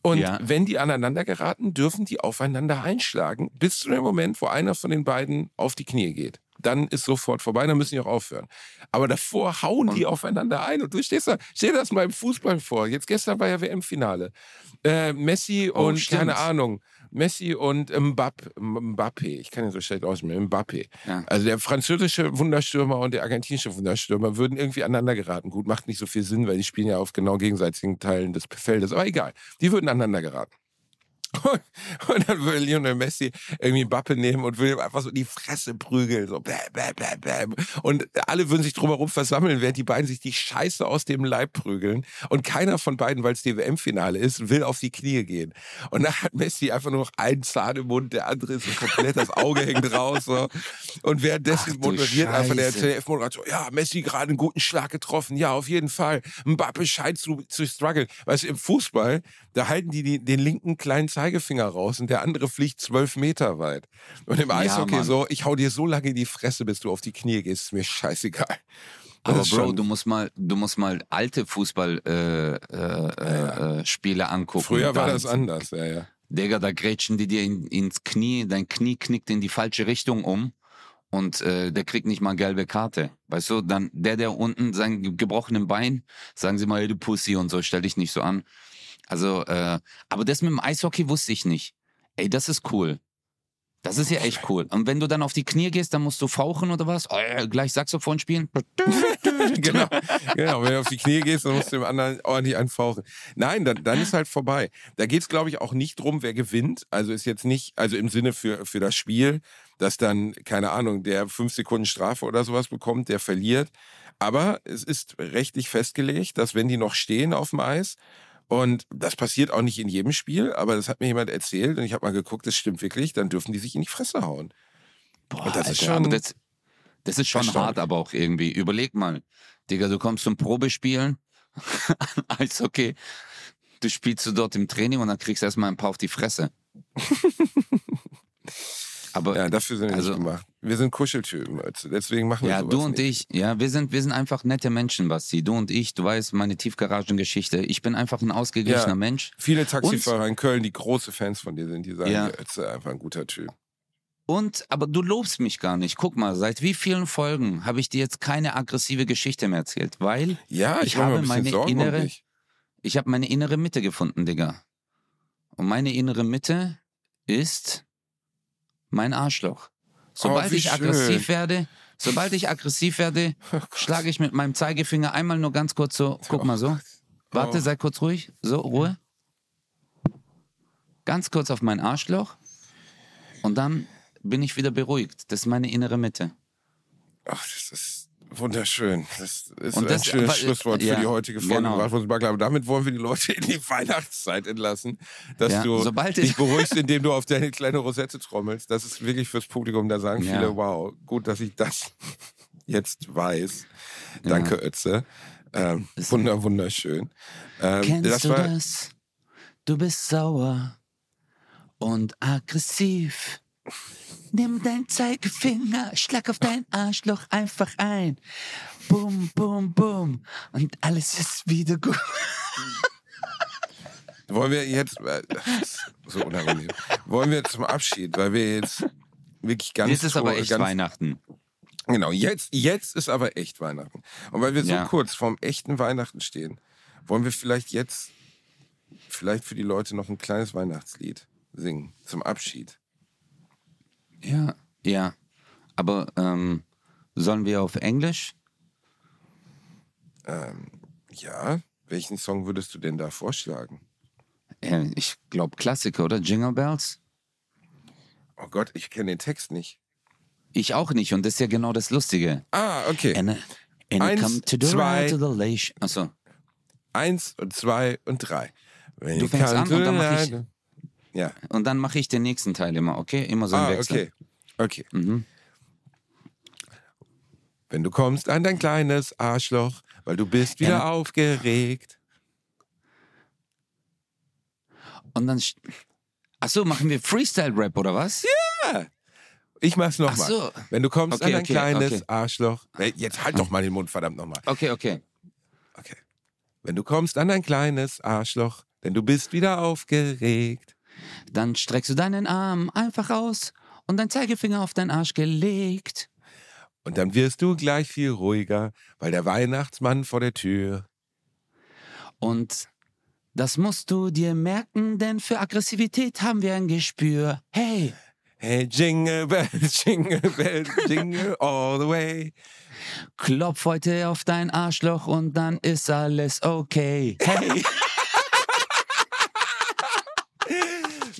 Und Ja. wenn die aneinander geraten, dürfen die aufeinander einschlagen, bis zu dem Moment, wo einer von den beiden auf die Knie geht. Dann ist sofort vorbei, dann müssen die auch aufhören. Aber davor hauen die aufeinander ein. Und du stehst da, stell dir das mal im Fußball vor. Jetzt gestern war ja WM-Finale. Äh, Messi Oh, und, stimmt. keine Ahnung, Messi und Mbapp, Mbappé, ich kann ihn so schlecht aussprechen, Mbappé. Ja. Also der französische Wunderstürmer und der argentinische Wunderstürmer würden irgendwie aneinander geraten. Gut, macht nicht so viel Sinn, weil die spielen ja auf genau gegenseitigen Teilen des Feldes. Aber egal, die würden aneinander geraten. Und, dann würde Lionel Messi irgendwie Mbappe nehmen und würde ihm einfach so in die Fresse prügeln. So bäh, bäh, bäh, bäh. Und alle würden sich drumherum versammeln, während die beiden sich die Scheiße aus dem Leib prügeln. Und keiner von beiden, weil es die WM-Finale ist, will auf die Knie gehen. Und dann hat Messi einfach nur noch einen Zahn im Mund, der andere ist so komplett, das Auge hängt raus. So. Und währenddessen Ach moderiert einfach der. ZDF-Moderator, ja, Messi gerade einen guten Schlag getroffen, ja, auf jeden Fall. Mbappe scheint zu, zu strugglen. Weißt du, im Fußball, da halten die, den linken kleinen Zeigefinger raus und der andere fliegt zwölf Meter weit. Und im Ja, Eishockey Mann. so, ich hau dir so lange in die Fresse, bis du auf die Knie gehst, ist mir scheißegal. Das Aber Bro, du musst mal, du musst mal alte Fußballspiele äh, äh, äh, Spiele angucken. Früher war Da- das anders, ja, ja. Digga, da grätschen die dir in, ins Knie, dein Knie knickt in die falsche Richtung um und äh, der kriegt nicht mal gelbe Karte. Weißt du, dann der, der unten sein ge- gebrochenen Bein, sagen sie mal, du Pussy und so, stell dich nicht so an. Also, äh, aber das mit dem Eishockey wusste ich nicht. Ey, das ist cool. Das ist ja echt cool. Und wenn du dann auf die Knie gehst, dann musst du fauchen oder was? Oh, ja, gleich Saxophon spielen. genau, genau. Wenn du auf die Knie gehst, dann musst du dem anderen ordentlich anfauchen. Nein, dann, dann ist halt vorbei. Da geht es, glaube ich, auch nicht drum, wer gewinnt. Also ist jetzt nicht, also im Sinne für, für das Spiel, dass dann, keine Ahnung, der fünf Sekunden Strafe oder sowas bekommt, der verliert. Aber es ist rechtlich festgelegt, dass wenn die noch stehen auf dem Eis, und das passiert auch nicht in jedem Spiel, aber das hat mir jemand erzählt und ich habe mal geguckt, das stimmt wirklich, dann dürfen die sich in die Fresse hauen. Boah, Und das ist Alter, schon aber das, das ist schon hart, aber auch irgendwie. Überleg mal, Digga, du kommst zum Probespielen, Eishockey, du spielst du dort im Training und dann kriegst du erstmal ein paar auf die Fresse. aber Ja, ja, dafür sind wir Also- nicht gemacht. Wir sind Kuscheltypen, deswegen machen wir sowas du und nicht. ich, ja, wir sind, wir sind einfach nette Menschen, Basti. Du und ich, du weißt, meine Tiefgaragengeschichte. Ich bin einfach ein ausgeglichener Ja. Mensch. Viele Taxifahrer in Köln, die große Fans von dir sind, die sagen, Ja. ja. ist einfach ein guter Typ. Und, aber du lobst mich gar nicht. Guck mal, seit wie vielen Folgen habe ich dir jetzt keine aggressive Geschichte mehr erzählt? Weil Ja, ich, Ich habe meine Sorgen innere-. Ich habe meine innere Mitte gefunden, Digga. Und meine innere Mitte ist mein Arschloch. Sobald Oh, ich aggressiv schön. werde, sobald ich aggressiv werde, Oh schlage ich mit meinem Zeigefinger einmal nur ganz kurz so, guck mal so. Warte, Oh. sei kurz ruhig. So, Ruhe. Ganz kurz auf mein Arschloch. Und dann bin ich wieder beruhigt. Das ist meine innere Mitte. Ach, das ist Wunderschön. Das ist Und ein das- schönes aber- Schlusswort ja, für die heutige Folge. genau. Damit wollen wir die Leute in die Weihnachtszeit entlassen, dass Ja, du dich ich- beruhigst, indem du auf deine kleine Rosette trommelst. Das ist wirklich fürs Publikum. Da sagen Ja. viele, wow, gut, dass ich das jetzt weiß. Danke, Ötze. Ähm, Ist- wunder, wunderschön. Ähm, Kennst das du das? Du bist sauer und aggressiv. Nimm dein Zeigefinger, schlag auf dein Arschloch einfach ein. Bum, bum, bum. Und alles ist wieder gut. Wollen wir jetzt, äh, das ist so unangenehm, wollen wir zum Abschied, weil wir jetzt wirklich ganz Jetzt ist aber echt ganz, Weihnachten. Genau, jetzt, jetzt ist aber echt Weihnachten. Und weil wir so Ja. kurz vorm echten Weihnachten stehen, wollen wir vielleicht jetzt, vielleicht für die Leute noch ein kleines Weihnachtslied singen zum Abschied. Ja, ja. Aber ähm, sollen wir auf Englisch? Ja, welchen Song würdest du denn da vorschlagen? Äh, ich glaube Klassiker, oder? Jingle Bells? Oh Gott, ich kenne den Text nicht. Ich auch nicht. Und das ist ja genau das Lustige. Ah, okay. And, and Eins, come to the zwei. to the lation. Achso. Eins und zwei und drei. Wenn Du fängst an und dann mach ich- Ja, Und dann mache ich den nächsten Teil immer, okay? Immer so im ah, Wechsel. okay. Okay. Mhm. Wenn du kommst an dein kleines Arschloch, weil du bist wieder Ja. aufgeregt. Und dann. Achso, machen wir Freestyle-Rap oder was? Ich mach's Ach nochmal. so. Wenn du kommst Okay, an dein okay, kleines okay. Arschloch. Jetzt halt doch mal den Mund, verdammt nochmal. Okay, okay. Okay. Wenn du kommst an dein kleines Arschloch, denn du bist wieder aufgeregt. Dann streckst du deinen Arm einfach aus und dein Zeigefinger auf deinen Arsch gelegt. Und dann wirst du gleich viel ruhiger, weil der Weihnachtsmann vor der Tür. Und das musst du dir merken, denn für Aggressivität haben wir ein Gespür. Hey, Hey, Jingle Bells, Jingle Bells, Jingle all the way. klopf heute auf dein Arschloch und dann ist alles okay. Hey.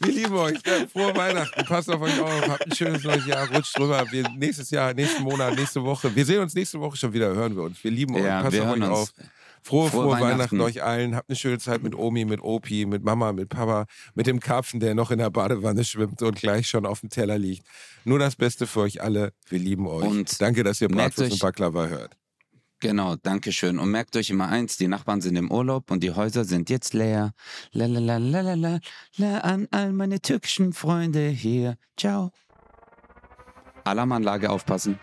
Wir lieben euch. Frohe Weihnachten. Passt auf euch auf. Habt ein schönes neues Jahr. Rutscht drüber. Wir, nächstes Jahr, nächsten Monat, nächste Woche. Wir sehen uns nächste Woche schon wieder. Hören wir uns. Wir lieben euch. Ja, Passt auf euch uns. auf. Frohe, frohe, Frohe Weihnachten. Weihnachten. euch allen. Habt eine schöne Zeit mit Omi, mit Opi, mit Mama, mit Papa, mit dem Karpfen, der noch in der Badewanne schwimmt und gleich schon auf dem Teller liegt. Nur das Beste für euch alle. Wir lieben euch. Und Danke, dass ihr Bratwurst und Baklava hört. Genau, danke schön. Und merkt euch immer eins, die Nachbarn sind im Urlaub und die Häuser sind jetzt leer. La la la la la la la an all meine türkischen Freunde hier. Ciao. Alarmanlage aufpassen.